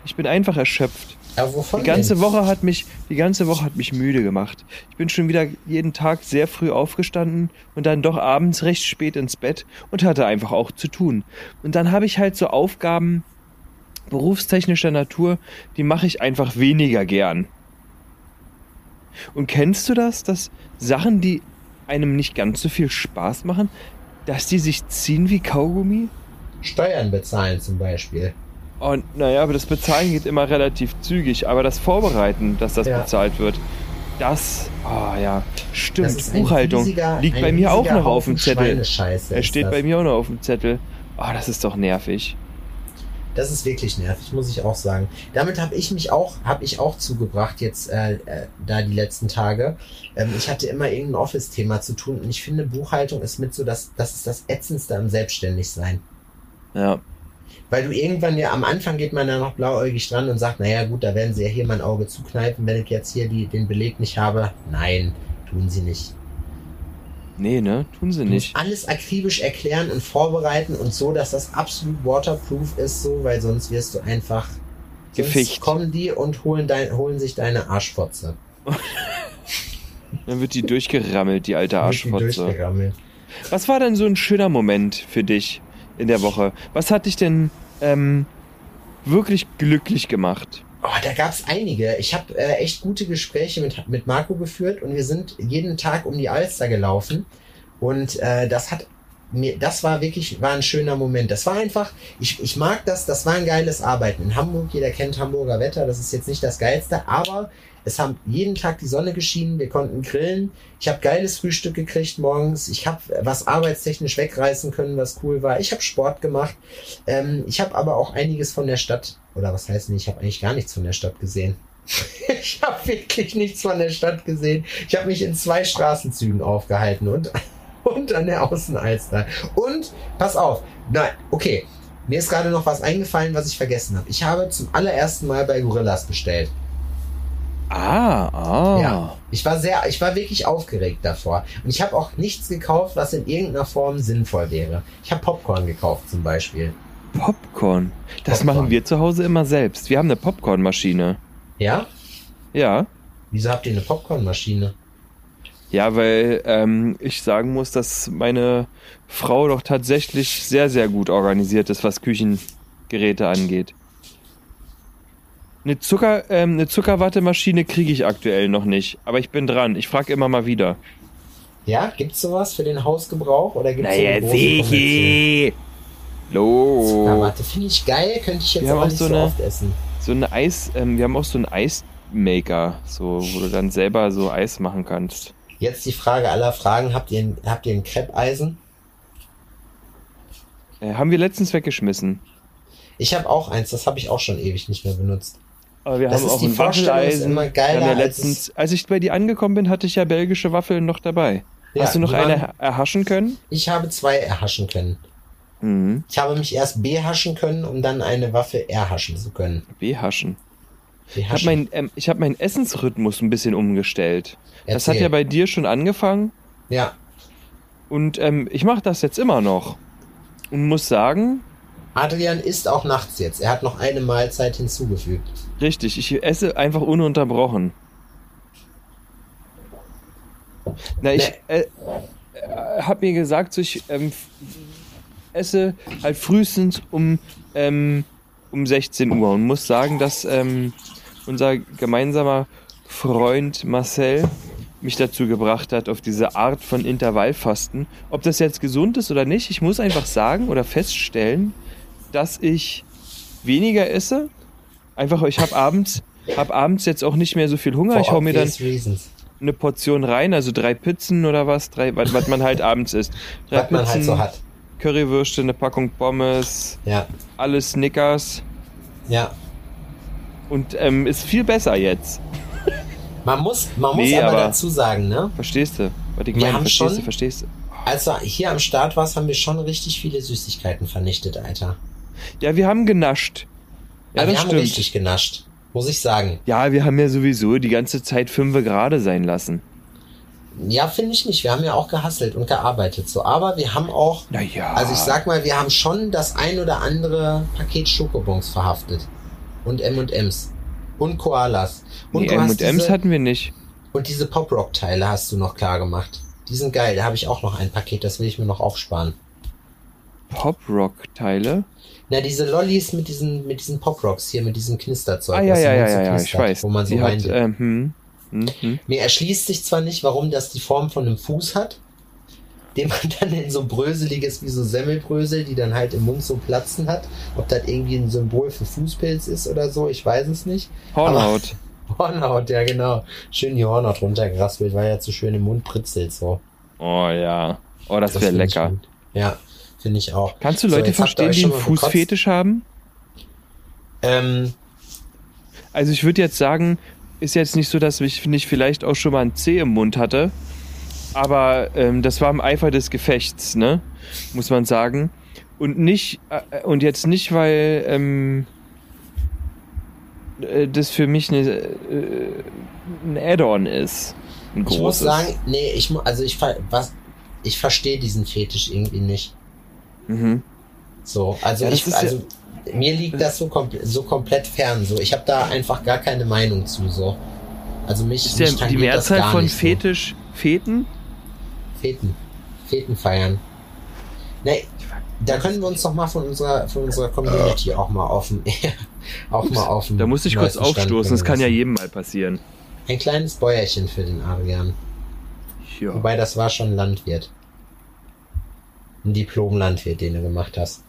Speaker 5: Ich bin einfach erschöpft.
Speaker 4: Aber wovon
Speaker 5: Die ganze
Speaker 4: denn?
Speaker 5: Woche hat mich, die ganze Woche hat mich müde gemacht. Ich bin schon wieder jeden Tag sehr früh aufgestanden und dann doch abends recht spät ins Bett und hatte einfach auch zu tun. Und dann habe ich halt so Aufgaben berufstechnischer Natur, die mache ich einfach weniger gern. Und kennst du das, dass Sachen, die einem nicht ganz so viel Spaß machen, dass die sich ziehen wie Kaugummi?
Speaker 4: Steuern bezahlen zum Beispiel.
Speaker 5: Und naja, aber das Bezahlen geht immer relativ zügig, aber das Vorbereiten, dass das
Speaker 4: Ja.
Speaker 5: bezahlt wird, das, ah ja,
Speaker 4: Das
Speaker 5: stimmt, Buchhaltung
Speaker 4: riesiger-
Speaker 5: liegt bei mir auch noch auf dem Zettel. Er steht
Speaker 4: das.
Speaker 5: bei mir auch noch auf dem Zettel. Ah, das ist doch nervig.
Speaker 4: Das ist wirklich nervig, muss ich auch sagen. Damit habe ich mich auch, habe ich auch zugebracht jetzt äh, äh, da die letzten Tage. Ähm, ich hatte immer irgendein Office-Thema zu tun und ich finde Buchhaltung ist mit so das, das ist das ätzendste am Selbstständigsein.
Speaker 5: Ja.
Speaker 4: Weil du irgendwann ja am Anfang geht man da noch blauäugig dran und sagt, naja gut, da werden sie ja hier mein Auge zukneifen, wenn ich jetzt hier die, den Beleg nicht habe. Nein, tun sie nicht.
Speaker 5: Nee, ne? Tun sie nicht.
Speaker 4: alles akribisch erklären und vorbereiten und so, dass das absolut waterproof ist, so, weil sonst wirst du einfach.
Speaker 5: Geficht.
Speaker 4: kommen die und holen, dein, holen sich deine Arschfotze. (laughs)
Speaker 5: Dann wird die durchgerammelt, die alte
Speaker 4: die
Speaker 5: Arschfotze.
Speaker 4: durchgerammelt.
Speaker 5: Was war denn so ein schöner Moment für dich in der Woche? Was hat dich denn ähm, wirklich glücklich gemacht?
Speaker 4: Oh, da gab's einige. Ich habe äh, echt gute Gespräche mit, mit Marco geführt und wir sind jeden Tag um die Alster gelaufen. Und äh, das hat mir, das war wirklich, war ein schöner Moment. Das war einfach, ich, ich mag das, das war ein geiles Arbeiten. In Hamburg, jeder kennt Hamburger Wetter, das ist jetzt nicht das Geilste, aber es haben jeden Tag die Sonne geschienen, wir konnten grillen. Ich habe geiles Frühstück gekriegt morgens. Ich habe was arbeitstechnisch wegreißen können, was cool war. Ich habe Sport gemacht. Ähm, ich habe aber auch einiges von der Stadt, oder was heißt nicht, ich habe eigentlich gar nichts von der Stadt gesehen. (laughs) ich habe wirklich nichts von der Stadt gesehen. Ich habe mich in zwei Straßenzügen aufgehalten und, (laughs) und an der Außenalster. Und, pass auf, nein, okay, mir ist gerade noch was eingefallen, was ich vergessen habe. Ich habe zum allerersten Mal bei Gorillas bestellt.
Speaker 5: Ah, ah.
Speaker 4: Ja, ich war sehr, ich war wirklich aufgeregt davor. Und ich habe auch nichts gekauft, was in irgendeiner Form sinnvoll wäre. Ich habe Popcorn gekauft zum Beispiel.
Speaker 5: Popcorn. Das
Speaker 4: Popcorn.
Speaker 5: machen wir zu Hause immer selbst. Wir haben eine Popcornmaschine.
Speaker 4: Ja?
Speaker 5: Ja.
Speaker 4: Wieso habt ihr eine Popcornmaschine?
Speaker 5: Ja, weil ähm, ich sagen muss, dass meine Frau doch tatsächlich sehr, sehr gut organisiert ist, was Küchengeräte angeht. Eine, Zucker, ähm, eine Zuckerwattemaschine kriege ich aktuell noch nicht, aber ich bin dran. Ich frage immer mal wieder.
Speaker 4: Ja, gibt's sowas für den Hausgebrauch oder gibt's
Speaker 5: Naja,
Speaker 4: so eine große kommerzielle?
Speaker 5: sicher. Lo.
Speaker 4: Zuckerwatte finde ich geil, könnte ich jetzt aber
Speaker 5: auch
Speaker 4: nicht
Speaker 5: so eine-
Speaker 4: oft essen.
Speaker 5: So eine Eis, ähm, wir haben auch so einen Eismaker, so, wo du dann selber so Eis machen kannst.
Speaker 4: Jetzt die Frage aller Fragen, habt ihr ein, habt ihr ein Kreppeisen?
Speaker 5: Äh, haben wir letztens weggeschmissen.
Speaker 4: Ich habe auch eins, das habe ich auch schon ewig nicht mehr benutzt.
Speaker 5: Aber wir
Speaker 4: Das
Speaker 5: haben
Speaker 4: ist
Speaker 5: auch
Speaker 4: die
Speaker 5: ein Waffeleisen.
Speaker 4: immer geiler,
Speaker 5: ja
Speaker 4: als
Speaker 5: letztens, als ich bei dir angekommen bin, hatte ich ja belgische Waffeln noch dabei.
Speaker 4: Ja,
Speaker 5: Hast du noch eine erhaschen können?
Speaker 4: Ich habe zwei erhaschen können.
Speaker 5: Mhm.
Speaker 4: Ich habe mich erst behaschen können, um dann eine Waffe erhaschen zu können.
Speaker 5: Behaschen. Ich habe
Speaker 4: Behaschen.
Speaker 5: mein, ähm, ich hab meinen Essensrhythmus ein bisschen umgestellt. Das hat
Speaker 4: Erzähl.
Speaker 5: ja bei dir schon angefangen
Speaker 4: Ja,
Speaker 5: und ähm, ich mache das jetzt immer noch. Und muss sagen,
Speaker 4: Adrian isst auch nachts jetzt. Er hat noch eine Mahlzeit hinzugefügt.
Speaker 5: richtig, ich esse einfach ununterbrochen. Na, ich äh, äh, hab mir gesagt, so ich ähm, esse halt frühestens um, ähm, um 16 Uhr und muss sagen, dass ähm, unser gemeinsamer Freund Marcel mich dazu gebracht hat, auf diese Art von Intervallfasten. Ob das jetzt gesund ist oder nicht, ich muss einfach sagen oder feststellen, dass ich weniger esse. Einfach, ich habe abends, hab abends jetzt auch nicht mehr so viel Hunger.
Speaker 4: For
Speaker 5: ich hau mir dann
Speaker 4: reasons.
Speaker 5: eine Portion rein, also drei Pizzen oder was, drei, was, was man halt abends isst. Drei
Speaker 4: Was man halt so hat.
Speaker 5: Currywürste, eine Packung Pommes,
Speaker 4: Ja,
Speaker 5: alles Snickers
Speaker 4: ja.
Speaker 5: und ähm, ist viel besser jetzt.
Speaker 4: Man muss, man muss
Speaker 5: Nee,
Speaker 4: aber,
Speaker 5: aber-
Speaker 4: dazu sagen, ne?
Speaker 5: Verstehst du? Was ich
Speaker 4: Wir
Speaker 5: meine,
Speaker 4: haben
Speaker 5: verstehst
Speaker 4: schon-
Speaker 5: du, verstehst du?
Speaker 4: Als du hier am Start warst, haben wir schon richtig viele Süßigkeiten vernichtet, Alter.
Speaker 5: Ja, wir haben genascht. Ja,
Speaker 4: wir
Speaker 5: das
Speaker 4: haben
Speaker 5: stimmt.
Speaker 4: richtig genascht. Muss ich sagen.
Speaker 5: Ja, wir haben ja sowieso die ganze Zeit fünfe gerade sein lassen.
Speaker 4: Ja, finde ich nicht. Wir haben ja auch gehasselt und gearbeitet so. Aber wir haben auch,
Speaker 5: Naja.
Speaker 4: also ich sag mal, wir haben schon das ein oder andere Paket Schokobons verhaftet. Und M&M's. Und Koalas. Und
Speaker 5: nee, M&M's hatten wir nicht.
Speaker 4: und diese Pop-Rock-Teile hast du noch klar gemacht. Die sind geil. Da habe ich auch noch ein Paket, das will ich mir noch aufsparen.
Speaker 5: Pop-Rock-Teile?
Speaker 4: Na, diese Lollis mit diesen, mit diesen Pop-Rocks hier, mit diesem Knisterzeug.
Speaker 5: Ah, ja, ja,
Speaker 4: Mund
Speaker 5: ja, ja, ja, ich weiß.
Speaker 4: Wo man so
Speaker 5: hat, ähm, hm, hm, hm.
Speaker 4: Mir erschließt sich zwar nicht, warum das die Form von einem Fuß hat, den man (laughs) dann in so bröseliges wie so Semmelbrösel, die dann halt im Mund so platzen hat. Ob das irgendwie ein Symbol für Fußpilz ist oder so, ich weiß es nicht.
Speaker 5: Hornhaut.
Speaker 4: Aber, (laughs) Hornhaut, ja genau. Schön die Hornhaut runtergeraspelt, weil ja zu schön im Mund pritzelt so.
Speaker 5: Oh ja. Oh, das wäre
Speaker 4: find ich
Speaker 5: lecker.
Speaker 4: Ja, finde ich auch.
Speaker 5: Kannst du
Speaker 4: So,
Speaker 5: Leute
Speaker 4: ihr
Speaker 5: verstehen, die einen? Fußfetisch haben?
Speaker 4: Ähm,
Speaker 5: Also ich würde jetzt sagen, ist jetzt nicht so, dass ich nicht vielleicht auch schon mal ein Zeh im Mund hatte. Aber ähm, das war im Eifer des Gefechts, ne? Muss man sagen. Und nicht, äh, und jetzt nicht, weil ähm, äh, das für mich eine, äh, ein Add-on ist. Ein
Speaker 4: ich muss sagen, nee, ich also ich was ich verstehe diesen Fetisch irgendwie nicht.
Speaker 5: Mhm.
Speaker 4: So, also
Speaker 5: Ja,
Speaker 4: ich,
Speaker 5: ist ja-
Speaker 4: also mir liegt das so, komple so komplett fern. So, ich habe da einfach gar keine Meinung zu. So, also mich,
Speaker 5: Ist
Speaker 4: mich
Speaker 5: ja die Mehrzahl von Fetisch Feten?
Speaker 4: So. Feten, Feten feiern. Nee, da können wir uns doch mal von unserer von unserer Community auch mal offen, (laughs) auch mal offen.
Speaker 5: Da muss ich kurz aufstoßen, das kann ja jedem mal passieren.
Speaker 4: Ein kleines Bäuerchen für den Adrian.
Speaker 5: Ja.
Speaker 4: Wobei das war schon Landwirt. Ein Diplom-Landwirt, den du gemacht hast.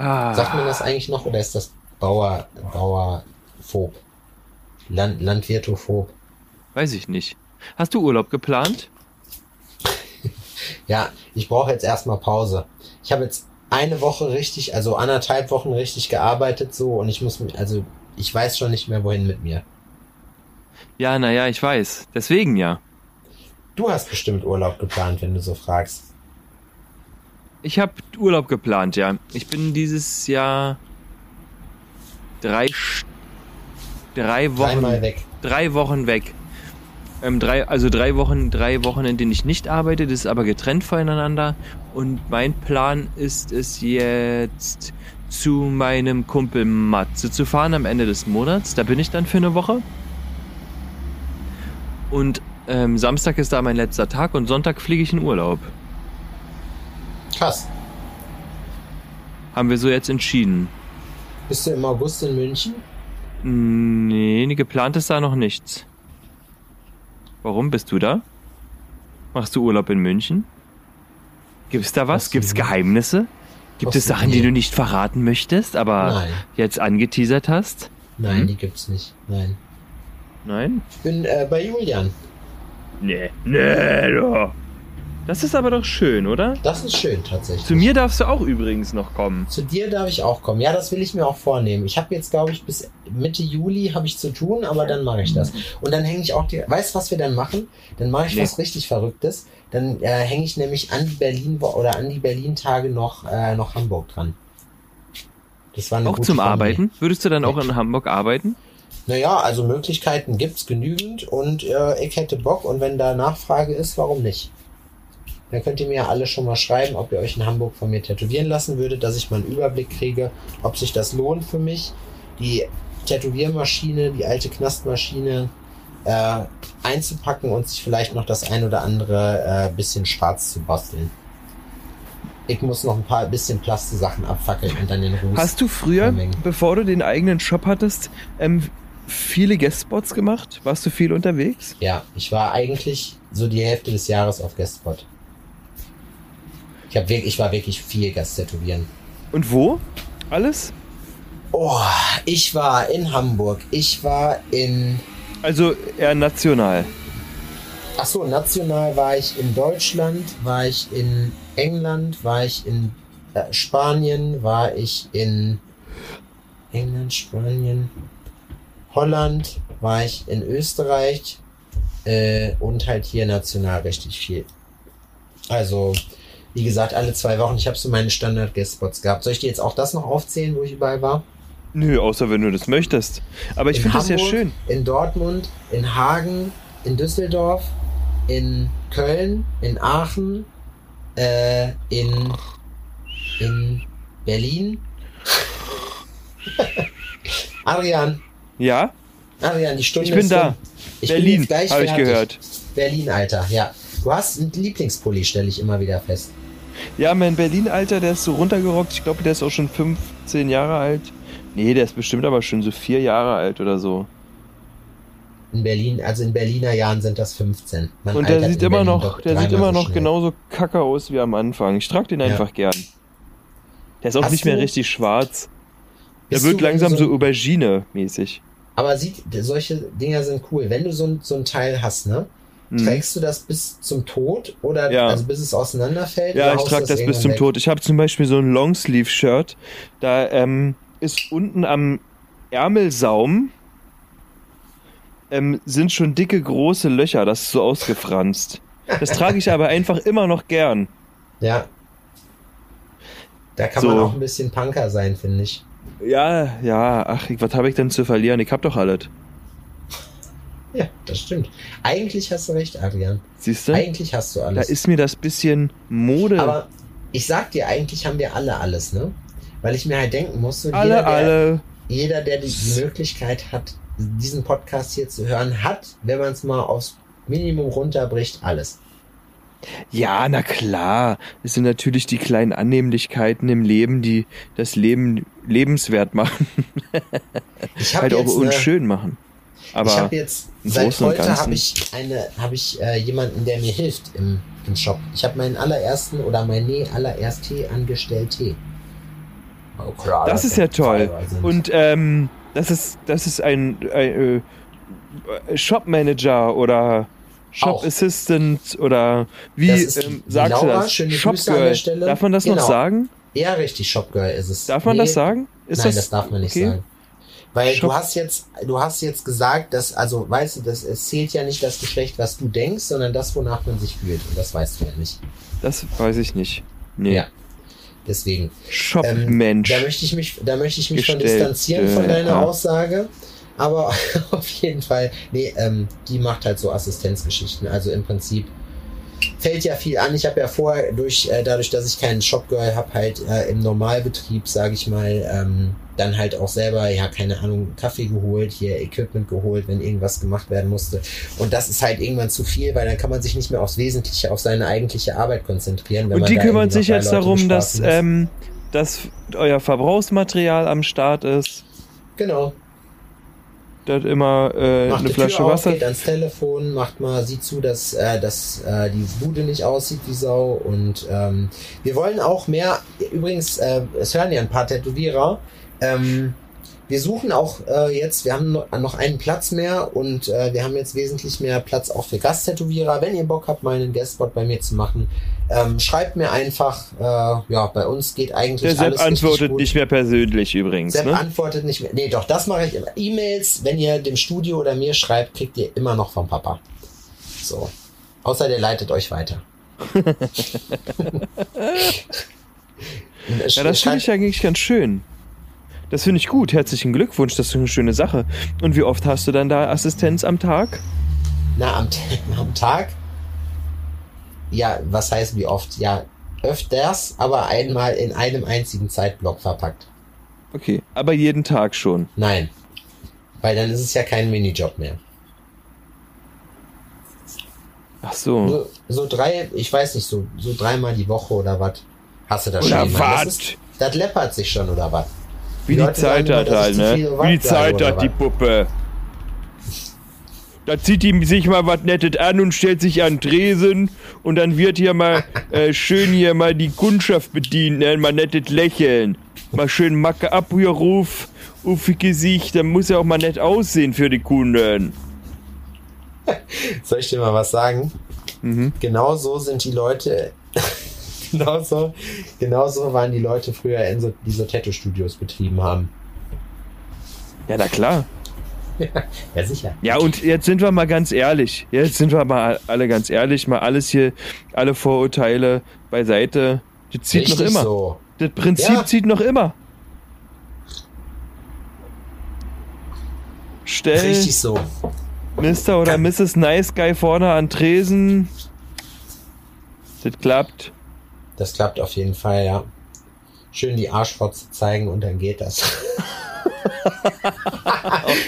Speaker 5: Ah.
Speaker 4: Sagt man das eigentlich noch oder ist das Bauer, Bauerphob? Land, Landwirtophob?
Speaker 5: Weiß ich nicht. Hast du Urlaub geplant? (laughs)
Speaker 4: Ja, ich brauche jetzt erstmal Pause. Ich habe jetzt eine Woche richtig, also anderthalb Wochen richtig gearbeitet so und ich muss mich, also ich weiß schon nicht mehr wohin mit mir.
Speaker 5: Ja, naja, ich weiß. Deswegen ja.
Speaker 4: Du hast bestimmt Urlaub geplant, wenn du so fragst.
Speaker 5: Ich habe Urlaub geplant, ja. Ich bin dieses Jahr drei, drei Wochen,
Speaker 4: Dreimal weg.
Speaker 5: drei Wochen weg. Ähm, drei, also drei Wochen, drei Wochen, in denen ich nicht arbeite, das ist aber getrennt voneinander. Und mein Plan ist es jetzt zu meinem Kumpel Matze zu fahren am Ende des Monats. Da bin ich dann für eine Woche. Und ähm, Samstag ist da mein letzter Tag und Sonntag fliege ich in Urlaub.
Speaker 4: Krass.
Speaker 5: Haben wir so jetzt entschieden.
Speaker 4: Bist du im August in München?
Speaker 5: Nee, geplant ist da noch nichts. Warum bist du da? Machst du Urlaub in München? Gibt's da was? Gibt's
Speaker 4: denn?
Speaker 5: Geheimnisse? Gibt es? Sachen, die du nicht verraten möchtest, aber
Speaker 4: Nein.
Speaker 5: jetzt angeteasert hast?
Speaker 4: Nein,
Speaker 5: Hm?
Speaker 4: die gibt's nicht. Nein.
Speaker 5: Nein?
Speaker 4: Ich bin äh, bei Julian.
Speaker 5: Nee. Nee, doch. Das ist aber doch schön, oder?
Speaker 4: Das ist schön tatsächlich.
Speaker 5: Zu mir darfst du auch übrigens noch kommen.
Speaker 4: Zu dir darf ich auch kommen. Ja, das will ich mir auch vornehmen. Ich habe jetzt, glaube ich, bis Mitte Juli habe ich zu tun, aber dann mache ich das. Und dann hänge ich auch die. Weißt du, was wir dann machen? Dann mache ich
Speaker 5: Nee.
Speaker 4: was richtig Verrücktes. Dann äh, hänge ich nämlich an die Berlin oder an die Berlin Tage noch äh, noch Hamburg dran. Das war eine
Speaker 5: Auch zum
Speaker 4: Kombi.
Speaker 5: Arbeiten? Würdest du dann auch in Hamburg arbeiten?
Speaker 4: Naja, also Möglichkeiten gibt's genügend und äh, ich hätte Bock und wenn da Nachfrage ist, warum nicht? Dann könnt ihr mir ja alle schon mal schreiben, ob ihr euch in Hamburg von mir tätowieren lassen würdet, dass ich mal einen Überblick kriege, ob sich das lohnt für mich, die Tätowiermaschine, die alte Knastmaschine äh, einzupacken und sich vielleicht noch das ein oder andere äh, bisschen schwarz zu basteln. Ich muss noch ein paar bisschen Plaste-Sachen abfackeln und dann den Ruß.
Speaker 5: Hast du früher, bevor du den eigenen Shop hattest, ähm, viele Guestspots gemacht? Warst du viel unterwegs?
Speaker 4: Ja, ich war eigentlich so die Hälfte des Jahres auf Guestspot. Ich, hab wirklich, ich war wirklich viel Gast tätowieren.
Speaker 5: Und wo? Alles?
Speaker 4: Oh, ich war in Hamburg. Ich war in.
Speaker 5: Also eher national.
Speaker 4: Ach so, national war ich in Deutschland, war ich in England, war ich in äh, Spanien, war ich in England, Spanien, Holland, war ich in Österreich äh, und halt hier national richtig viel. Also, wie gesagt, alle zwei Wochen. Ich habe so meine Standard-Guest-Spots gehabt. Soll ich dir jetzt auch das noch aufzählen, wo ich überall war?
Speaker 5: Nö, außer wenn du das möchtest. Aber ich
Speaker 4: In
Speaker 5: finde das ja schön.
Speaker 4: In Dortmund, in Hagen, in Düsseldorf, in Köln, in Aachen, äh, in, in Berlin. (laughs) Adrian,
Speaker 5: Ja?
Speaker 4: Adrian, die Stunde
Speaker 5: Ich bin
Speaker 4: ist
Speaker 5: da.
Speaker 4: Ich bin
Speaker 5: Berlin, habe ich gehört.
Speaker 4: Berlin, Alter, ja. Du hast einen Lieblingspulli, stelle ich immer wieder fest.
Speaker 5: Ja, mein Berlin-Alter, der ist so runtergerockt. Ich glaube, der ist auch schon 15 Jahre alt. Nee, der ist bestimmt aber schon so vier Jahre alt oder so.
Speaker 4: In Berlin, also in Berliner Jahren sind das 15. Man
Speaker 5: Und der sieht immer noch, der sieht immer
Speaker 4: so
Speaker 5: noch
Speaker 4: schnell.
Speaker 5: genauso kacke aus wie am Anfang. Ich trage den
Speaker 4: Ja.
Speaker 5: einfach gern. Der ist auch
Speaker 4: Hast
Speaker 5: nicht mehr richtig schwarz. Der wird langsam so
Speaker 4: so-
Speaker 5: Aubergine-mäßig.
Speaker 4: Aber sieht, solche Dinger sind cool. Wenn du so so ein Teil hast, ne?
Speaker 5: Mhm.
Speaker 4: Trägst du das bis zum Tod oder
Speaker 5: Ja.
Speaker 4: also bis es auseinanderfällt?
Speaker 5: Ja, ich trage
Speaker 4: du
Speaker 5: das bis zum
Speaker 4: weg?
Speaker 5: Tod. Ich habe zum Beispiel so ein Longsleeve-Shirt. Da ähm, ist unten am Ärmelsaum ähm, sind schon dicke, große Löcher. Das ist so ausgefranst. Das trage ich aber einfach immer noch gern.
Speaker 4: Ja. Da kann
Speaker 5: So.
Speaker 4: man auch ein bisschen Punker sein, finde ich.
Speaker 5: Ja, ja, ach, was habe ich denn zu verlieren? Ich hab doch alles.
Speaker 4: Ja, das stimmt. Eigentlich hast du recht, Adrian.
Speaker 5: Siehst du?
Speaker 4: Eigentlich hast du
Speaker 5: Da
Speaker 4: alles.
Speaker 5: ist mir das bisschen Mode.
Speaker 4: Aber ich sag dir, eigentlich haben wir alle alles, ne? Weil ich mir halt denken muss, so
Speaker 5: alle,
Speaker 4: jeder, der,
Speaker 5: alle.
Speaker 4: jeder, der die, Möglichkeit hat, diesen Podcast hier zu hören, hat, wenn man es mal aufs Minimum runterbricht, alles.
Speaker 5: Ja, na klar. Es sind natürlich die kleinen Annehmlichkeiten im Leben, die das Leben lebenswert machen.
Speaker 4: Ich habe
Speaker 5: halt auch
Speaker 4: eine-
Speaker 5: unschön machen. Aber
Speaker 4: ich habe jetzt seit heute habe ich eine habe ich äh, jemanden, der mir hilft im im Shop. Ich habe meinen allerersten oder mein nee, allererst Tee angestellt Tee. Oh, klar,
Speaker 5: Das ist ja toll.
Speaker 4: nicht.
Speaker 5: Und ähm, das ist das ist ein, ein äh, Shop Manager oder Shop
Speaker 4: Auch.
Speaker 5: Assistant oder wie
Speaker 4: Das
Speaker 5: ähm, sagst du
Speaker 4: Laura.
Speaker 5: das?
Speaker 4: Schöne
Speaker 5: Shop Girl. Darf man das noch
Speaker 4: Genau.
Speaker 5: sagen?
Speaker 4: Ja, richtig, Shopgirl ist es.
Speaker 5: Darf man das sagen? Ist
Speaker 4: Nein, das,
Speaker 5: das-
Speaker 4: darf man nicht
Speaker 5: okay.
Speaker 4: sagen. Weil
Speaker 5: Shop-
Speaker 4: du hast jetzt, du hast jetzt gesagt, dass, also weißt du, das, es zählt ja nicht das Geschlecht, was du denkst, sondern das, wonach man sich fühlt. Und das weißt du ja nicht.
Speaker 5: Das weiß ich nicht. Nee.
Speaker 4: Ja. Deswegen.
Speaker 5: Shop
Speaker 4: Ähm. Da möchte ich mich, da möchte ich mich von
Speaker 5: Gestellt,
Speaker 4: distanzieren von deiner
Speaker 5: ja.
Speaker 4: Aussage. Aber (laughs) auf jeden Fall, nee, ähm, die macht halt so Assistenzgeschichten. Also im Prinzip fällt ja viel an. Ich habe ja vorher durch, äh, dadurch, dass ich keinen Shopgirl habe, halt äh, im Normalbetrieb, sage ich mal, ähm, dann halt auch selber, ja, keine Ahnung, Kaffee geholt, hier Equipment geholt, wenn irgendwas gemacht werden musste. Und das ist halt irgendwann zu viel, weil dann kann man sich nicht mehr aufs Wesentliche, auf seine eigentliche Arbeit konzentrieren.
Speaker 5: Und die kümmern sich jetzt darum, dass, ähm, dass euer Verbrauchsmaterial am Start ist.
Speaker 4: Genau.
Speaker 5: Dass immer äh,
Speaker 4: macht
Speaker 5: eine
Speaker 4: die
Speaker 5: Flasche
Speaker 4: Tür auf,
Speaker 5: Wasser.
Speaker 4: geht ans Telefon, macht mal, sieht zu, dass, äh, dass äh, die Bude nicht aussieht wie Sau. Und ähm, wir wollen auch mehr, übrigens, äh, es hören ja ein paar Tätowierer, ähm, wir suchen auch äh, jetzt, wir haben no- noch einen Platz mehr und äh, wir haben jetzt wesentlich mehr Platz auch für Gasttätowierer. Wenn ihr Bock habt, mal einen Guestspot bei mir zu machen, ähm, schreibt mir einfach, äh, ja, bei uns geht eigentlich
Speaker 5: Der Sepp
Speaker 4: alles richtig
Speaker 5: antwortet nicht mehr persönlich übrigens.
Speaker 4: Sepp
Speaker 5: Ne?
Speaker 4: antwortet nicht mehr. Nee, doch, das mache ich immer. E-Mails, wenn ihr dem Studio oder mir schreibt, kriegt ihr immer noch vom Papa. So. Außer der leitet euch weiter. (laughs) (laughs)
Speaker 5: Ja, das finde ich eigentlich ganz schön. Das finde ich gut. Herzlichen Glückwunsch, das ist eine schöne Sache. Und wie oft hast du dann da Assistenz am Tag?
Speaker 4: Na, am, (laughs) am Tag? Ja, was heißt wie oft? Ja, öfters, aber einmal in einem einzigen Zeitblock verpackt.
Speaker 5: Okay, aber jeden Tag schon.
Speaker 4: Nein. Weil dann ist es ja kein Minijob mehr.
Speaker 5: Ach so.
Speaker 4: So, so drei, ich weiß nicht, so, so dreimal die Woche oder was? Hast du das
Speaker 5: Oder
Speaker 4: schon?
Speaker 5: wat?
Speaker 4: Das, ist- das läppert sich schon, oder was?
Speaker 5: Wie die,
Speaker 4: Leute
Speaker 5: Zeit
Speaker 4: sagen
Speaker 5: hat halt, ne? Wie die Zeit hat die? Puppe. Da zieht die sich mal was Nettes an und stellt sich an den Tresen und dann wird hier mal (laughs) äh, schön hier mal die Kundschaft bedient, ne? mal nettes Lächeln. Mal schön Macke ab hier ruf, ihr Gesicht, dann muss ja auch mal nett aussehen für die Kunden. (laughs)
Speaker 4: Soll ich dir mal was sagen?
Speaker 5: Mhm.
Speaker 4: Genau so sind die Leute, genau so, genau so waren die Leute früher in so, die so Tattoo-Studios betrieben haben.
Speaker 5: Ja, na klar. (laughs)
Speaker 4: Ja, sicher.
Speaker 5: Ja, und jetzt sind wir mal ganz ehrlich. Jetzt sind wir mal alle ganz ehrlich, mal alles hier, alle Vorurteile beiseite. Das zieht noch
Speaker 4: Richtig
Speaker 5: immer.
Speaker 4: so.
Speaker 5: Das Prinzip
Speaker 4: Ja.
Speaker 5: zieht noch immer. Stell
Speaker 4: Richtig so.
Speaker 5: Mr. oder Mrs. Nice Guy vorne an Tresen. Das klappt.
Speaker 4: Das klappt auf jeden Fall, ja. Schön die Arschfotze zeigen und dann geht das. (laughs)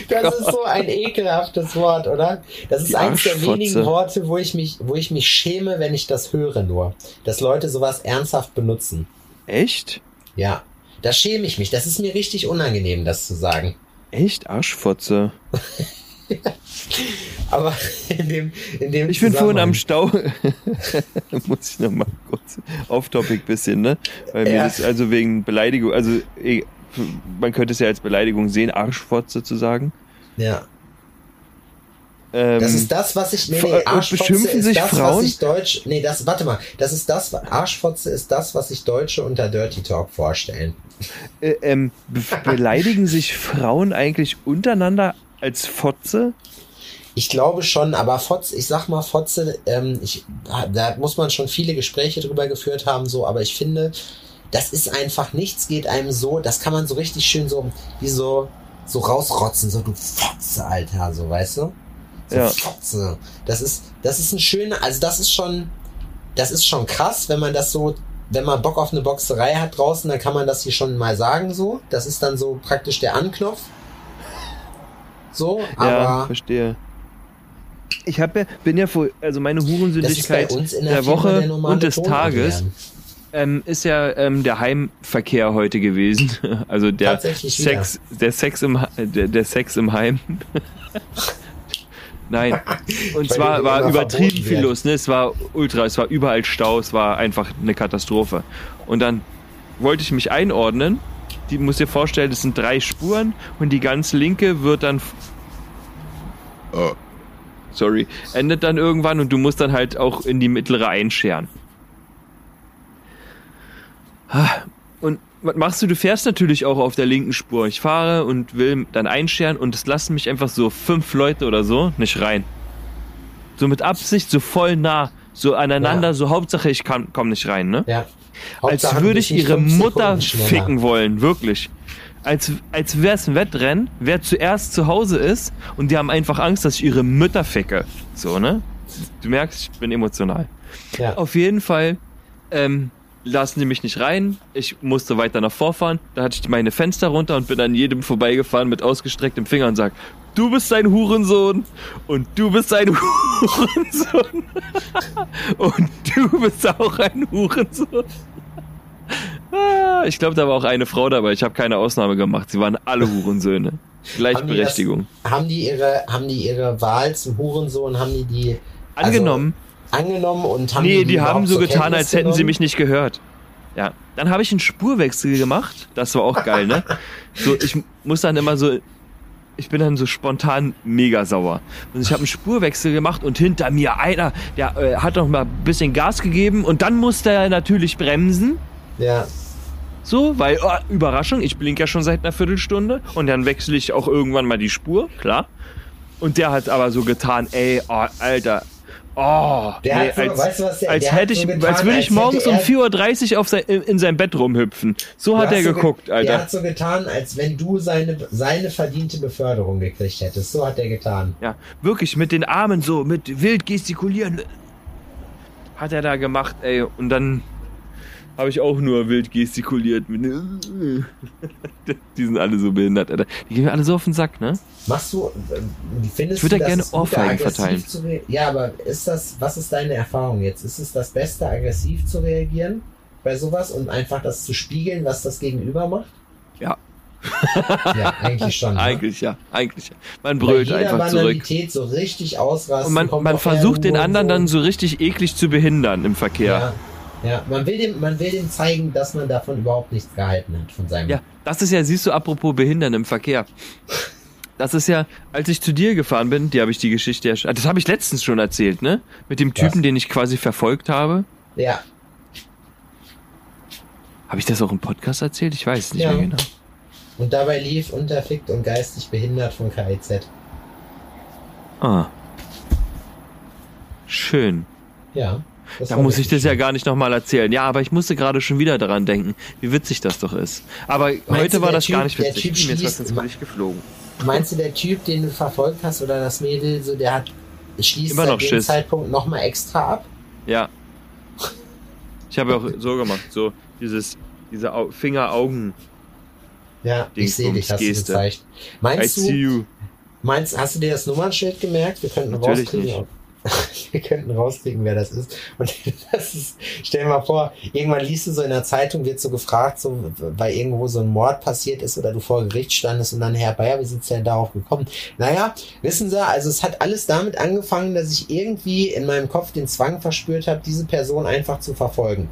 Speaker 4: das ist so ein ekelhaftes Wort, oder? Das ist
Speaker 5: Die
Speaker 4: eines der wenigen Worte, wo ich mich, wo ich mich schäme, wenn ich das höre nur. Dass Leute sowas ernsthaft benutzen.
Speaker 5: Echt?
Speaker 4: Ja. Da schäme ich mich. Das ist mir richtig unangenehm, das zu sagen.
Speaker 5: Echt Arschfotze. (laughs) (laughs)
Speaker 4: Aber in dem, in dem
Speaker 5: Ich bin vorhin am Stau. (laughs) Muss ich noch mal kurz off-topic bisschen, ne? Weil mir
Speaker 4: Ja.
Speaker 5: das also wegen Beleidigung, also eh, man könnte es ja als Beleidigung sehen, Arschfotze zu sagen.
Speaker 4: Ja.
Speaker 5: Ähm,
Speaker 4: Das ist das, was ich. Nee, nee, Arschfotze ist
Speaker 5: sich
Speaker 4: das,
Speaker 5: Frauen?
Speaker 4: was ich Deutsch. Nee, das, warte mal. Das ist das, Arschfotze ist das, was sich Deutsche unter Dirty Talk vorstellen.
Speaker 5: äh, ähm, be (laughs) beleidigen sich Frauen eigentlich untereinander als Fotze?
Speaker 4: Ich glaube schon, aber Fotze, ich sag mal Fotze, ähm, ich, da muss man schon viele Gespräche drüber geführt haben, so, aber ich finde, das ist einfach nichts, geht einem so, das kann man so richtig schön so, wie so, so rausrotzen, so du Fotze, Alter, so, weißt du? So
Speaker 5: Ja.
Speaker 4: Fotze. Das ist, das ist ein schöner, also das ist schon, das ist schon krass, wenn man das so, wenn man Bock auf eine Boxerei hat draußen, dann kann man das hier schon mal sagen, so. Das ist dann so praktisch der Anknopf. So, aber.
Speaker 5: ja, verstehe. Ich hab ja, bin ja vor, also meine Hurensündigkeit
Speaker 4: der
Speaker 5: der Woche
Speaker 4: der
Speaker 5: und des
Speaker 4: Ton,
Speaker 5: Tages ähm, ist ja ähm, der Heimverkehr heute gewesen. (laughs) Also der Sex, der Sex im, der, der Sex im Heim. (laughs) Nein. Und zwar war übertrieben viel los. Ne? Es war ultra, es war überall Stau, es war einfach eine Katastrophe. Und dann wollte ich mich einordnen. Die muss dir vorstellen, das sind drei Spuren und die ganz linke wird dann. Oh. Sorry. Endet dann irgendwann und du musst dann halt auch in die mittlere einscheren. Ah, Und was machst du? Du fährst natürlich auch auf der linken Spur. Ich fahre und will dann einscheren und es lassen mich einfach so fünf Leute oder so nicht rein. So mit Absicht, so voll nah, so aneinander,
Speaker 4: Ja.
Speaker 5: so Hauptsache ich kann, komm nicht rein, ne?
Speaker 4: Ja.
Speaker 5: Als
Speaker 4: Hauptsache, du
Speaker 5: würde ich ihre Mutter ficken wollen, wirklich. Als, als wäre es ein Wettrennen, wer zuerst zu Hause ist und die haben einfach Angst, dass ich ihre Mütter ficke. So, ne? Du merkst, ich bin emotional.
Speaker 4: Ja.
Speaker 5: Auf jeden Fall ähm, lassen die mich nicht rein. Ich musste weiter nach vorfahren. Da hatte ich meine Fenster runter und bin an jedem vorbeigefahren mit ausgestrecktem Finger und sag, du bist ein Hurensohn und du bist ein (laughs) Hurensohn (laughs) und du bist auch ein Hurensohn. (laughs) Ah, Ich glaube, da war auch eine Frau dabei. Ich habe keine Ausnahme gemacht. Sie waren alle Hurensöhne. Gleichberechtigung.
Speaker 4: Haben die ihre, haben die ihre Wahl zum Hurensohn, haben die die also,
Speaker 5: Angenommen.
Speaker 4: Angenommen und haben
Speaker 5: nee,
Speaker 4: die,
Speaker 5: die haben so getan,
Speaker 4: Kenntnis
Speaker 5: als hätten sie
Speaker 4: genommen?
Speaker 5: mich nicht gehört. Ja. Dann habe ich einen Spurwechsel gemacht. Das war auch geil, ne? So, ich muss dann immer so. Ich bin dann so spontan mega sauer. Und ich habe einen Spurwechsel gemacht und hinter mir einer, der äh, hat noch mal ein bisschen Gas gegeben und dann musste er natürlich bremsen.
Speaker 4: Ja.
Speaker 5: So, weil, oh, Überraschung, ich blink ja schon seit einer Viertelstunde und dann wechsle ich auch irgendwann mal die Spur, klar. Und der hat aber so getan, ey, oh, Alter, oh,
Speaker 4: Der
Speaker 5: nee,
Speaker 4: hat so-
Speaker 5: als,
Speaker 4: weißt du was, der-
Speaker 5: als
Speaker 4: der
Speaker 5: hätte ich,
Speaker 4: so getan,
Speaker 5: als würde ich
Speaker 4: als
Speaker 5: morgens um
Speaker 4: er-
Speaker 5: 4.30 Uhr auf sein, in, in sein Bett rumhüpfen. So hat er
Speaker 4: so ge-
Speaker 5: geguckt,
Speaker 4: Der
Speaker 5: Alter.
Speaker 4: hat so getan, als wenn du seine, seine verdiente Beförderung gekriegt hättest. So hat er getan.
Speaker 5: Ja, wirklich, mit den Armen so, mit wild gestikulieren. Hat er da gemacht, ey, und dann habe ich auch nur wild gestikuliert. (laughs) Die sind alle so behindert, Alter. Die gehen mir alle so auf den Sack, ne?
Speaker 4: Machst du, findest
Speaker 5: Ich würde da gerne Ohrfeigen verteilen.
Speaker 4: Ja, aber ist das, was ist deine Erfahrung jetzt? Ist es das Beste, aggressiv zu reagieren bei sowas und einfach das zu spiegeln, was das Gegenüber macht?
Speaker 5: Ja. (laughs)
Speaker 4: Ja, eigentlich schon. ne?
Speaker 5: Eigentlich ja, eigentlich ja. Man
Speaker 4: Bei
Speaker 5: brüllt
Speaker 4: jeder
Speaker 5: einfach zurück.
Speaker 4: So richtig ausrasten.
Speaker 5: Und man, man versucht den anderen dann so richtig eklig zu behindern im Verkehr.
Speaker 4: Ja, ja. Man, will dem, man will dem zeigen, dass man davon überhaupt nichts gehalten hat, von seinem.
Speaker 5: Ja, das ist ja, siehst du, apropos behindern im Verkehr. Das ist ja, als ich zu dir gefahren bin, die habe ich die Geschichte ja schon, das habe ich letztens schon erzählt, ne? Mit dem Typen,
Speaker 4: Was?
Speaker 5: den ich quasi verfolgt habe.
Speaker 4: Ja,
Speaker 5: Habe ich das auch im Podcast erzählt? Ich weiß es nicht
Speaker 4: Ja.
Speaker 5: mehr genau.
Speaker 4: und dabei lief unterfickt und geistig behindert von KIZ.
Speaker 5: Ah. Schön.
Speaker 4: Ja. Das
Speaker 5: Da muss ich das ja
Speaker 4: schön.
Speaker 5: gar nicht nochmal erzählen. Ja, aber ich musste gerade schon wieder daran denken, wie witzig das doch ist. Aber heute
Speaker 4: du,
Speaker 5: war
Speaker 4: der
Speaker 5: das gar
Speaker 4: Typ-
Speaker 5: nicht
Speaker 4: der
Speaker 5: witzig.
Speaker 4: Typ
Speaker 5: Mir ist was ins Gesicht geflogen.
Speaker 4: Meinst du, der Typ, den du verfolgt hast oder das Mädel, so der hat schließt
Speaker 5: Immer
Speaker 4: seit
Speaker 5: noch
Speaker 4: dem
Speaker 5: Schiss.
Speaker 4: Zeitpunkt nochmal extra ab?
Speaker 5: Ja. Ich habe ja auch so gemacht, so dieses, diese Au Finger-Augen.
Speaker 4: Ja, ich sehe dich, hast du
Speaker 5: Dingsbums-Geste.
Speaker 4: gezeigt.
Speaker 5: I
Speaker 4: Meinst
Speaker 5: see
Speaker 4: du, meinst, hast du dir das Nummernschild gemerkt? Wir könnten
Speaker 5: Natürlich
Speaker 4: rauskriegen,
Speaker 5: nicht. (laughs)
Speaker 4: wir könnten rauskriegen, wer das ist. Und (laughs) das ist, stell dir mal vor, irgendwann liest du so in der Zeitung, wird so gefragt, so, weil irgendwo so ein Mord passiert ist oder du vor Gericht standest und dann, Herr Bayer, wie sind Sie denn darauf gekommen? Naja, wissen Sie, also es hat alles damit angefangen, dass ich irgendwie in meinem Kopf den Zwang verspürt habe, diese Person einfach zu verfolgen.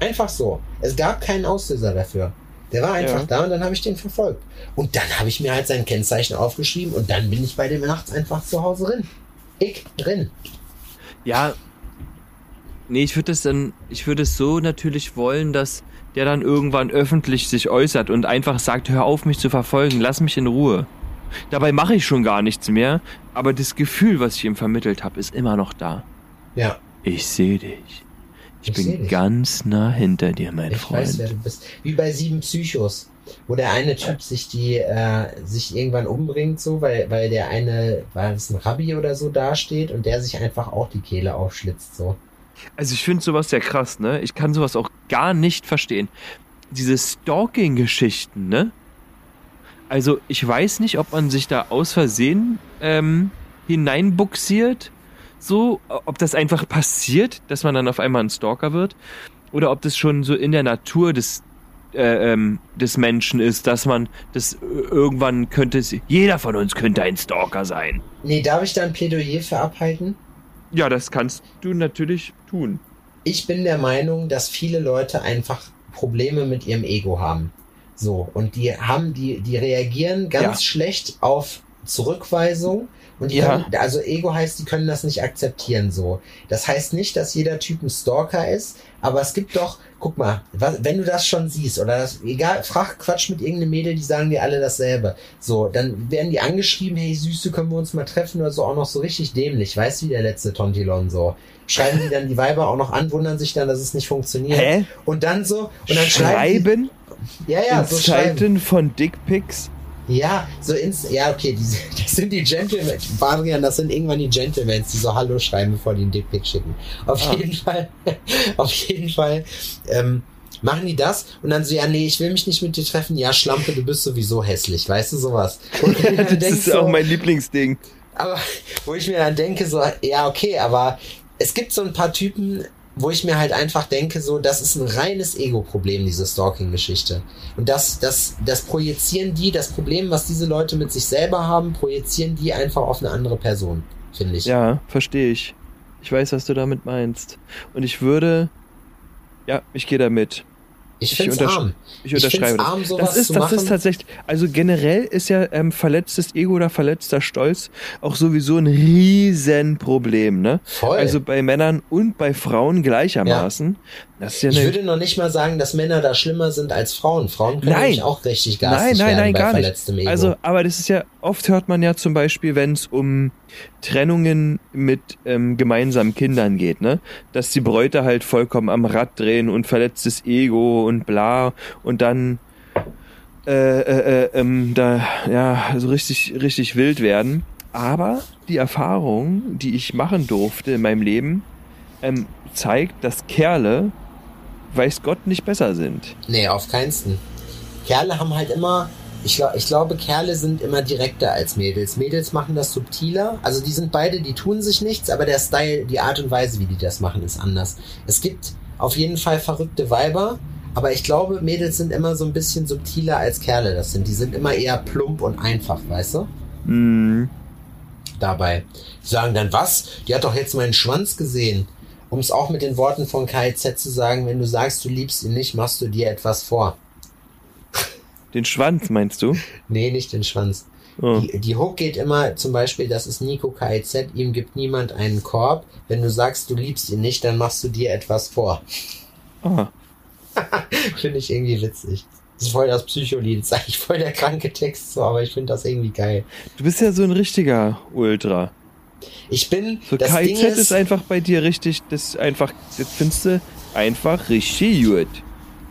Speaker 4: Einfach so. Es gab keinen Auslöser dafür. Der war einfach
Speaker 5: Ja.
Speaker 4: da und dann habe ich den verfolgt. Und dann habe ich mir halt sein Kennzeichen aufgeschrieben und dann bin ich bei dem nachts einfach zu Hause drin. Ich drin.
Speaker 5: Ja. Nee, ich würde es dann, ich würde es so natürlich wollen, dass der dann irgendwann öffentlich sich äußert und einfach sagt, hör auf mich zu verfolgen, lass mich in Ruhe. Dabei mache ich schon gar nichts mehr, aber das Gefühl, was ich ihm vermittelt habe, ist immer noch da.
Speaker 4: Ja,
Speaker 5: Ich sehe dich. Ich,
Speaker 4: Ich
Speaker 5: bin ganz nah hinter dir, mein
Speaker 4: ich
Speaker 5: Freund.
Speaker 4: weiß, wer du bist. Wie bei Sieben Psychos, wo der eine Typ sich die, äh, sich irgendwann umbringt, so, weil, weil der eine, war es ein Rabbi oder so dasteht und der sich einfach auch die Kehle aufschlitzt, so.
Speaker 5: Also ich finde sowas sehr krass, ne? Ich kann sowas auch gar nicht verstehen. Diese Stalking-Geschichten, ne? Also ich weiß nicht, ob man sich da aus Versehen ähm, hineinbuxiert, so, ob das einfach passiert, dass man dann auf einmal ein Stalker wird, oder ob das schon so in der Natur des äh, ähm, des Menschen ist, dass man das äh, irgendwann könnte es, jeder von uns könnte ein Stalker sein.
Speaker 4: Nee, darf ich da ein Plädoyer für abhalten?
Speaker 5: Ja, das kannst du natürlich tun.
Speaker 4: Ich bin der Meinung, dass viele Leute einfach Probleme mit ihrem Ego haben. So, und die haben, die, die reagieren ganz
Speaker 5: Ja.
Speaker 4: schlecht auf Zurückweisung. Und die
Speaker 5: Ja.
Speaker 4: können, also Ego heißt, die können das nicht akzeptieren so. Das heißt nicht, dass jeder Typ ein Stalker ist, aber es gibt doch, guck mal, was, wenn du das schon siehst, oder das, egal, frag Quatsch mit irgendeinem Mädel, die sagen dir alle dasselbe. So, dann werden die angeschrieben, hey Süße, können wir uns mal treffen oder so, auch noch so richtig dämlich, weißt du, wie der letzte Tontilon so. Schreiben die dann die Weiber auch noch an, wundern sich dann, dass es nicht funktioniert.
Speaker 5: Hä?
Speaker 4: Und dann so, und dann schreiben
Speaker 5: Schreiben
Speaker 4: die, ja, ja,
Speaker 5: in
Speaker 4: so schreiben.
Speaker 5: Zeiten von Dickpics?
Speaker 4: Ja, so ins, ja, okay, die, das sind die Gentlemen, Adrian, das sind irgendwann die Gentlemen, die so Hallo schreiben, bevor die einen Dickpick schicken. Auf
Speaker 5: Ah.
Speaker 4: jeden Fall, (laughs) auf jeden Fall, ähm, machen die das und dann so, ja, nee, ich will mich nicht mit dir treffen, ja, Schlampe, du bist sowieso hässlich, weißt du, sowas. (laughs)
Speaker 5: Das ist
Speaker 4: so,
Speaker 5: auch mein Lieblingsding.
Speaker 4: aber wo ich mir dann denke, so, ja, okay, aber es gibt so ein paar Typen, wo ich mir halt einfach denke, so, das ist ein reines Ego-Problem, diese Stalking-Geschichte. Und das, das, das projizieren die, das Problem, was diese Leute mit sich selber haben, projizieren die einfach auf eine andere Person, finde ich.
Speaker 5: Ja, verstehe ich. Ich weiß, was du damit meinst. Und ich würde, ja, ich gehe damit.
Speaker 4: Ich find's
Speaker 5: untersch-
Speaker 4: arm.
Speaker 5: Ich
Speaker 4: Ich
Speaker 5: unterschreibe
Speaker 4: find's
Speaker 5: das.
Speaker 4: arm,
Speaker 5: das ist, das
Speaker 4: machen.
Speaker 5: ist tatsächlich, also generell ist ja ähm, verletztes Ego oder verletzter Stolz auch sowieso ein Riesenproblem, ne?
Speaker 4: Voll.
Speaker 5: Also bei Männern und bei Frauen gleichermaßen. Ist ja
Speaker 4: ich würde noch nicht mal sagen, dass Männer da schlimmer sind als Frauen. Frauen können
Speaker 5: Nein.
Speaker 4: auch richtig
Speaker 5: nein,
Speaker 4: garstig
Speaker 5: nein, nein,
Speaker 4: bei
Speaker 5: gar
Speaker 4: verletztem
Speaker 5: nicht.
Speaker 4: Ego.
Speaker 5: Also, aber das ist ja, oft hört man ja zum Beispiel, wenn es um Trennungen mit ähm, gemeinsamen Kindern geht, ne? Dass die Bräute halt vollkommen am Rad drehen und verletztes Ego und bla und dann äh, äh, äh, ähm, da ja so richtig richtig wild werden. Aber die Erfahrung, die ich machen durfte in meinem Leben, ähm, zeigt, dass Kerle, weiß Gott, nicht besser sind.
Speaker 4: Nee, auf keinsten. Kerle haben halt immer, ich, ich glaube, Kerle sind immer direkter als Mädels. Mädels machen das subtiler. Also die sind beide, die tun sich nichts, aber der Style, die Art und Weise, wie die das machen, ist anders. Es gibt auf jeden Fall verrückte Weiber, aber ich glaube, Mädels sind immer so ein bisschen subtiler als Kerle das sind. Die sind immer eher plump und einfach, weißt du?
Speaker 5: Mm,
Speaker 4: dabei. Die sagen dann, was? Die hat doch jetzt meinen Schwanz gesehen. Um es auch mit den Worten von KIZ zu sagen, wenn du sagst, du liebst ihn nicht, machst du dir etwas vor.
Speaker 5: den Schwanz meinst du?
Speaker 4: Nee, nicht den Schwanz.
Speaker 5: Oh.
Speaker 4: Die, die Hook geht immer, zum Beispiel, das ist Nico KIZ, ihm gibt niemand einen Korb. Wenn du sagst, du liebst ihn nicht, dann machst du dir etwas vor.
Speaker 5: Ah. (laughs)
Speaker 4: Finde ich irgendwie witzig. Das ist voll das Psycholied. Das ist eigentlich voll der kranke Text, so, aber ich finde das irgendwie geil.
Speaker 5: Du bist ja so ein richtiger Ultra.
Speaker 4: Ich bin,
Speaker 5: So
Speaker 4: das
Speaker 5: KIZ ist,
Speaker 4: ist,
Speaker 5: einfach bei dir richtig, das ist einfach, das findest du einfach richtig gut.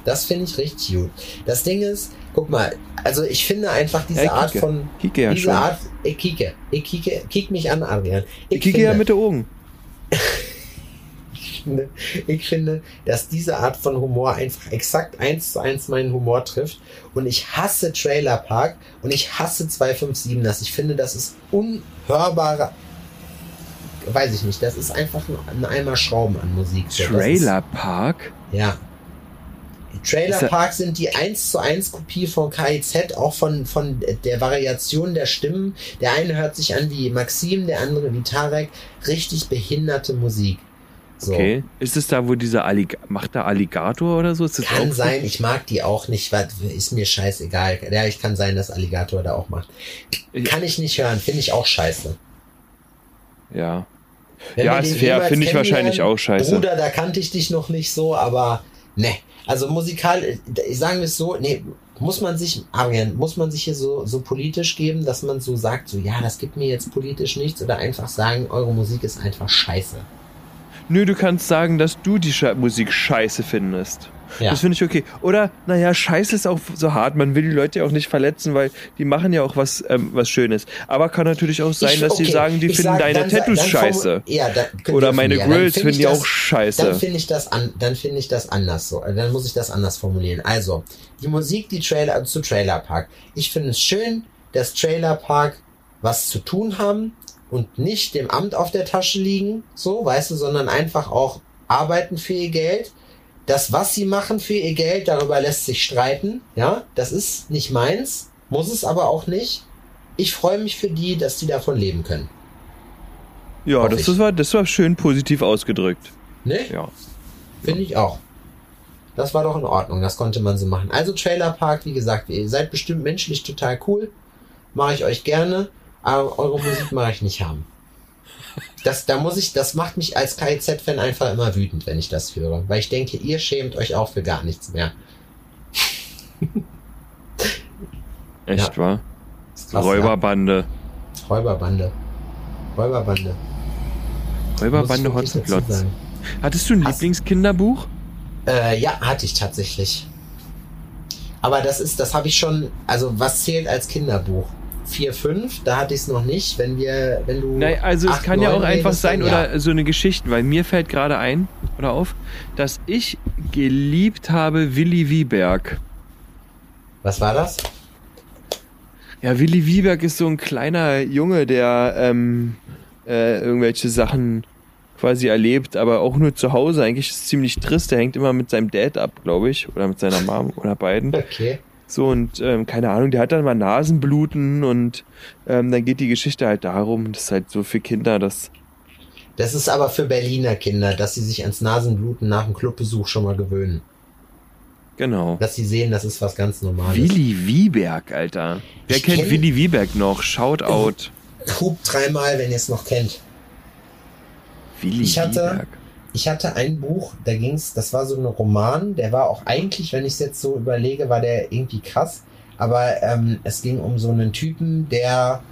Speaker 4: Das finde ich richtig gut. Das Ding ist, guck mal, also ich finde einfach diese
Speaker 5: Ja, ich
Speaker 4: Art von.
Speaker 5: Kicke ja
Speaker 4: diese
Speaker 5: schon.
Speaker 4: Art, ich kicke. Ich kicke, kick mich an, Adrian.
Speaker 5: Ich kicke ja mit den Augen.
Speaker 4: finde, (laughs) ich finde, dass diese Art von Humor einfach exakt eins zu eins meinen Humor trifft. Und ich hasse Trailer Park und ich hasse 257 das. Ich finde, das ist unhörbare. Weiß ich nicht, das ist einfach ein, ein Eimer Schrauben an Musik.
Speaker 5: Trailer Park?
Speaker 4: Ist, ja. Trailer
Speaker 5: er-
Speaker 4: Park sind die 1 zu 1 Kopie von KIZ, auch von, von der Variation der Stimmen. Der eine hört sich an wie Maxim, der andere wie Tarek. Richtig behinderte Musik. So.
Speaker 5: Okay. Ist es da, wo dieser Allig macht da Alligator oder so?
Speaker 4: Kann
Speaker 5: so?
Speaker 4: sein, ich mag die auch nicht, was ist mir scheißegal. Ja, ich kann sein, dass Alligator da auch macht. Kann ich nicht hören, finde ich auch scheiße.
Speaker 5: Ja.
Speaker 4: Wenn
Speaker 5: ja, ist fair, finde ich wahrscheinlich auch scheiße.
Speaker 4: Bruder, da kannte ich dich noch nicht so, aber ne. Also musikal, sagen wir es so, nee, muss man sich, Arian, muss man sich hier so, so politisch geben, dass man so sagt, so ja, das gibt mir jetzt politisch nichts oder einfach sagen, eure Musik ist einfach scheiße.
Speaker 5: Nö, du kannst sagen, dass du die Musik scheiße findest.
Speaker 4: Ja.
Speaker 5: Das finde ich okay. Oder, naja, scheiße ist auch so hart. Man will die Leute ja auch nicht verletzen, weil die machen ja auch was, ähm, was Schönes. Aber kann natürlich auch sein,
Speaker 4: Ich-
Speaker 5: dass sie
Speaker 4: okay,
Speaker 5: sagen, die
Speaker 4: ich
Speaker 5: finden
Speaker 4: sag,
Speaker 5: deine
Speaker 4: dann
Speaker 5: Tattoos
Speaker 4: dann
Speaker 5: scheiße.
Speaker 4: Ja,
Speaker 5: Oder meine
Speaker 4: die ja.
Speaker 5: Grills
Speaker 4: find
Speaker 5: finden die
Speaker 4: das-
Speaker 5: auch scheiße.
Speaker 4: Dann finde ich das an, dann finde ich das anders so. Dann muss ich das anders formulieren. Also, die Musik, die Trailer zu Trailer Park. Ich finde es schön, dass Trailer Park was zu tun haben und nicht dem Amt auf der Tasche liegen, so, weißt du, sondern einfach auch arbeiten für ihr Geld. Das, was sie machen für ihr Geld, darüber lässt sich streiten. Ja, das ist nicht meins, muss es aber auch nicht. Ich freue mich für die, dass die davon leben können.
Speaker 5: Ja,
Speaker 4: Hoffe
Speaker 5: das,
Speaker 4: ich.
Speaker 5: war, das war schön positiv ausgedrückt.
Speaker 4: Ne?
Speaker 5: Ja.
Speaker 4: Finde ich auch. Das war doch in Ordnung, das konnte man so machen. Also Trailer Park, wie gesagt, ihr seid bestimmt menschlich total cool. Mache ich euch gerne, aber eure Musik mache ich nicht haben. Das, da muss ich, das macht mich als KIZ-Fan einfach immer wütend, wenn ich das höre. Weil ich denke, ihr schämt euch auch für gar nichts mehr. (laughs)
Speaker 5: Echt, wahr?
Speaker 4: Ist krass,
Speaker 5: Räuberbande.
Speaker 4: Ja. Räuberbande. Räuberbande.
Speaker 5: Räuberbande Hotzenplotz. Hattest du ein
Speaker 4: Hast-
Speaker 5: Lieblingskinderbuch?
Speaker 4: Äh, ja, hatte ich tatsächlich. Aber das ist, das habe ich schon, also was zählt als Kinderbuch? 4, 5, da hatte ich es noch nicht. Wenn wir, wenn du.
Speaker 5: Nein, also es
Speaker 4: acht,
Speaker 5: kann ja auch einfach sein
Speaker 4: dann ja.
Speaker 5: oder so eine Geschichte, weil mir fällt gerade ein oder auf, dass ich geliebt habe Willi Wieberg.
Speaker 4: Was war das?
Speaker 5: Ja, Willi Wieberg ist so ein kleiner Junge, der ähm, äh, irgendwelche Sachen quasi erlebt, aber auch nur zu Hause. Eigentlich ist es ziemlich trist. Der hängt immer mit seinem Dad ab, glaube ich, oder mit seiner Mom oder beiden. (laughs)
Speaker 4: Okay.
Speaker 5: So und ähm, keine Ahnung, der hat dann mal Nasenbluten und ähm, dann geht die Geschichte halt darum, das ist halt so für Kinder, dass
Speaker 4: Das ist aber für Berliner Kinder, dass sie sich ans Nasenbluten nach dem Clubbesuch schon mal gewöhnen.
Speaker 5: genau.
Speaker 4: Dass sie sehen, das ist was ganz Normales.
Speaker 5: Willi Wieberg, Alter. Wer
Speaker 4: Ich
Speaker 5: kennt
Speaker 4: kenn-
Speaker 5: Willi Wieberg noch? Shoutout.
Speaker 4: Hub dreimal, wenn ihr es noch kennt.
Speaker 5: Willi
Speaker 4: Ich hatte-
Speaker 5: Wieberg.
Speaker 4: Ich hatte ein Buch, da ging's, das war so ein Roman, der war auch eigentlich, wenn ich es jetzt so überlege, war der irgendwie krass. Aber ähm, es ging um so einen Typen, der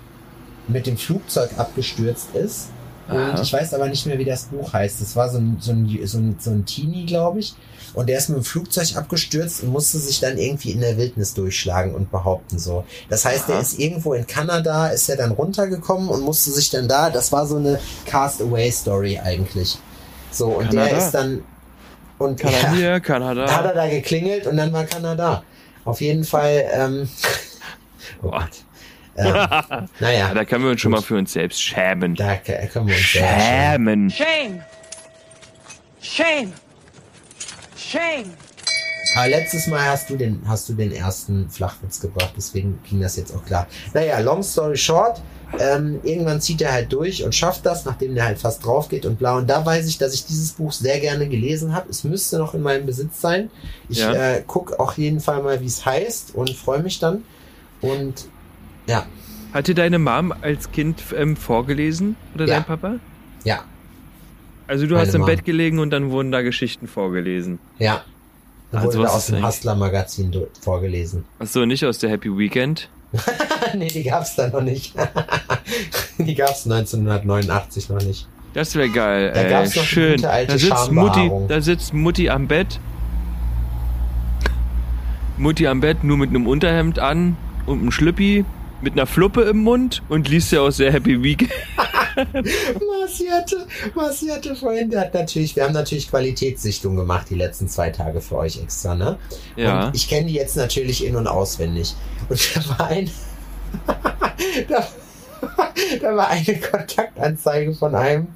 Speaker 4: mit dem Flugzeug abgestürzt ist. Und ich weiß aber nicht mehr, wie das Buch heißt. Das war so ein, so ein, so ein, so ein Teenie, glaube ich. Und der ist mit dem Flugzeug abgestürzt und musste sich dann irgendwie in der Wildnis durchschlagen und behaupten so. Das heißt, der
Speaker 5: Aha.
Speaker 4: ist irgendwo in Kanada, ist er dann runtergekommen und musste sich dann da, das war so eine Cast-Away-Story eigentlich. So, und der
Speaker 5: Kanada.
Speaker 4: ist dann, und
Speaker 5: Kanada,
Speaker 4: ja,
Speaker 5: hier, Kanada.
Speaker 4: da hat er da geklingelt und dann war Kanada. Auf jeden Fall, ähm, (laughs) oh Gott. Ähm,
Speaker 5: Ja, (laughs)
Speaker 4: naja,
Speaker 5: da können wir uns schon mal für uns selbst schämen.
Speaker 4: da können wir uns. Schämen.
Speaker 11: Shame! Shame! Shame!
Speaker 4: Aber letztes Mal hast du den, hast du den ersten Flachwitz gebracht, deswegen ging das jetzt auch klar. Naja, long story short, ähm, irgendwann zieht er halt durch und schafft das, nachdem der halt fast drauf geht und bla. Und da weiß ich, dass ich dieses Buch sehr gerne gelesen habe. Es müsste noch in meinem Besitz sein. Ich
Speaker 5: Ja.
Speaker 4: äh, guck auch jeden Fall mal, wie es heißt und freue mich dann. Und ja,
Speaker 5: Hat dir deine Mom als Kind ähm, vorgelesen? Oder
Speaker 4: Ja.
Speaker 5: dein Papa?
Speaker 4: ja,
Speaker 5: Also du
Speaker 4: Meine
Speaker 5: hast im
Speaker 4: Mom.
Speaker 5: Bett gelegen und dann wurden da Geschichten vorgelesen.
Speaker 4: ja.
Speaker 5: Also
Speaker 4: wurde da aus dem Hustler-Magazin vorgelesen.
Speaker 5: Achso, nicht aus der Happy Weekend. (laughs)
Speaker 4: nee, die gab's da noch nicht. (laughs) die gab's 1989 noch nicht.
Speaker 5: Das wäre geil.
Speaker 4: Da gab's noch
Speaker 5: Schön.
Speaker 4: gute alte
Speaker 5: da sitzt Mutti, da sitzt Mutti am Bett. Mutti am Bett nur mit einem Unterhemd an und einem Schlüppi mit einer Fluppe im Mund und liest ja aus der Happy Weekend.
Speaker 4: Marci hatte, Marci hatte vorhin, der hat natürlich, wir haben natürlich Qualitätssichtung gemacht die letzten zwei Tage für euch extra, ne?
Speaker 5: Ja.
Speaker 4: Und ich kenne die jetzt natürlich in- und auswendig. Und da war ein, (laughs) da, (laughs) da war eine Kontaktanzeige von einem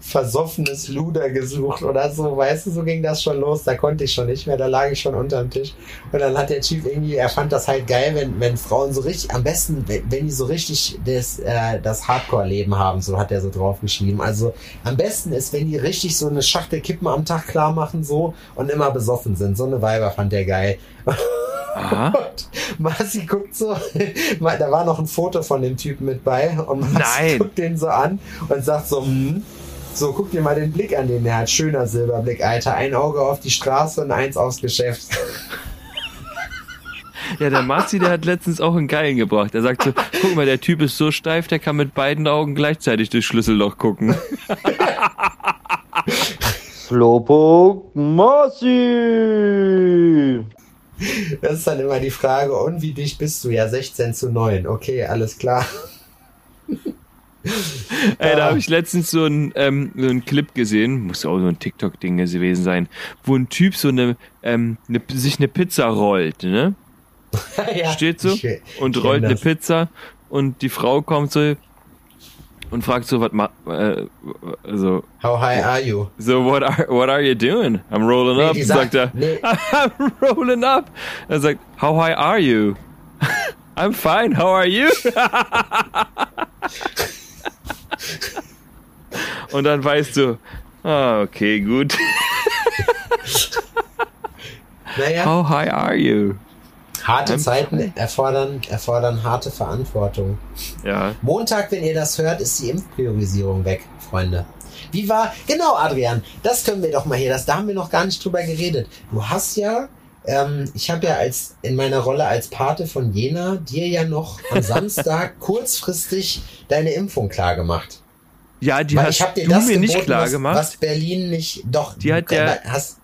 Speaker 4: versoffenes Luder gesucht oder so, weißt du, so ging das schon los, da konnte ich schon nicht mehr, da lag ich schon unterm Tisch. Und dann hat der Typ irgendwie, er fand das halt geil, wenn, wenn Frauen so richtig, am besten, wenn, wenn die so richtig das, äh, das Hardcore-Leben haben, so hat er so draufgeschrieben. Also am besten ist, wenn die richtig so eine Schachtel Kippen am Tag klar machen, so, und immer besoffen sind. So eine Weiber fand der geil. (laughs) Und Marci guckt so, da war noch ein Foto von dem Typen mit bei und Marci
Speaker 5: Nein.
Speaker 4: guckt den so an und sagt so, hm, so guck dir mal den Blick an, den der hat. Schöner Silberblick, Alter. Ein Auge auf die Straße und eins aufs Geschäft.
Speaker 5: Ja, der Marzi, der hat letztens auch einen Geilen gebracht. Er sagt so, guck mal, der Typ ist so steif, der kann mit beiden Augen gleichzeitig durchs Schlüsselloch gucken.
Speaker 7: Slowpoke Marci.
Speaker 4: Das ist dann immer die Frage, und wie dicht bist du? Ja, 16 zu 9. Okay, alles klar. (laughs)
Speaker 5: Ey, da habe ich letztens so einen, ähm, so einen Clip gesehen, muss auch so ein TikTok-Ding gewesen sein, wo ein Typ so eine, ähm, eine, sich eine Pizza rollt, ne? (laughs)
Speaker 4: ja,
Speaker 5: Steht so
Speaker 4: ich-
Speaker 5: und rollt eine
Speaker 4: das.
Speaker 5: Pizza und die Frau kommt so, und fragt so, was ma äh, also
Speaker 4: How high are you?
Speaker 5: So what are what are you doing? I'm rolling
Speaker 4: Nee,
Speaker 5: up,
Speaker 4: die
Speaker 5: sagt er.
Speaker 4: sagt- nee. (laughs)
Speaker 5: I'm rolling up. Er sagt, how high are you? I'm fine. How are you? Und dann weißt du, ah, okay, gut.
Speaker 4: Naja,
Speaker 5: How high are you?
Speaker 4: harte
Speaker 5: I'm
Speaker 4: Zeiten erfordern, erfordern harte Verantwortung.
Speaker 5: Ja.
Speaker 4: Montag, wenn ihr das hört, ist die Impfpriorisierung weg, Freunde. Wie war, genau, Adrian, das können wir doch mal hier, das, da haben wir noch gar nicht drüber geredet. Du hast ja, ähm, ich habe ja als, in meiner Rolle als Pate von Jena dir ja noch am Samstag (laughs) kurzfristig deine Impfung klar gemacht.
Speaker 5: Ja, die
Speaker 4: Weil
Speaker 5: hast du
Speaker 4: das
Speaker 5: mir nicht klar
Speaker 4: was,
Speaker 5: gemacht.
Speaker 4: Was Berlin nicht, doch,
Speaker 5: Die hat der-
Speaker 4: hast,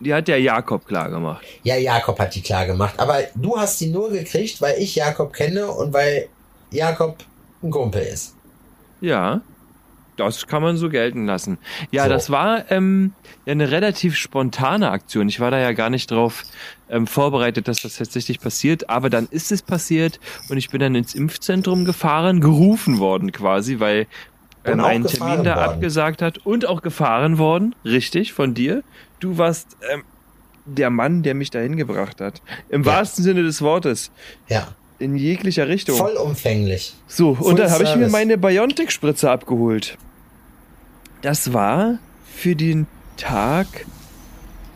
Speaker 5: Die hat der Jakob klar gemacht.
Speaker 4: ja, Jakob hat die klar gemacht, aber du hast die nur gekriegt, weil ich Jakob kenne und weil Jakob ein Kumpel ist.
Speaker 5: Ja, das kann man so gelten lassen. Ja,
Speaker 4: So.
Speaker 5: das war ähm, eine relativ spontane Aktion. Ich war da ja gar nicht drauf ähm, vorbereitet, dass das tatsächlich passiert. Aber dann ist es passiert und ich bin dann ins Impfzentrum gefahren, gerufen worden quasi, weil ähm,
Speaker 4: auch
Speaker 5: ein
Speaker 4: gefahren
Speaker 5: Termin da
Speaker 4: worden.
Speaker 5: abgesagt hat und auch gefahren worden. Richtig, von dir. Du warst ähm, der Mann, der mich dahin gebracht hat. Im
Speaker 4: Ja.
Speaker 5: wahrsten Sinne des Wortes.
Speaker 4: Ja,
Speaker 5: In jeglicher Richtung.
Speaker 4: vollumfänglich.
Speaker 5: So,
Speaker 4: Full
Speaker 5: und dann habe ich mir meine Biontech-Spritze abgeholt. Das war für den Tag,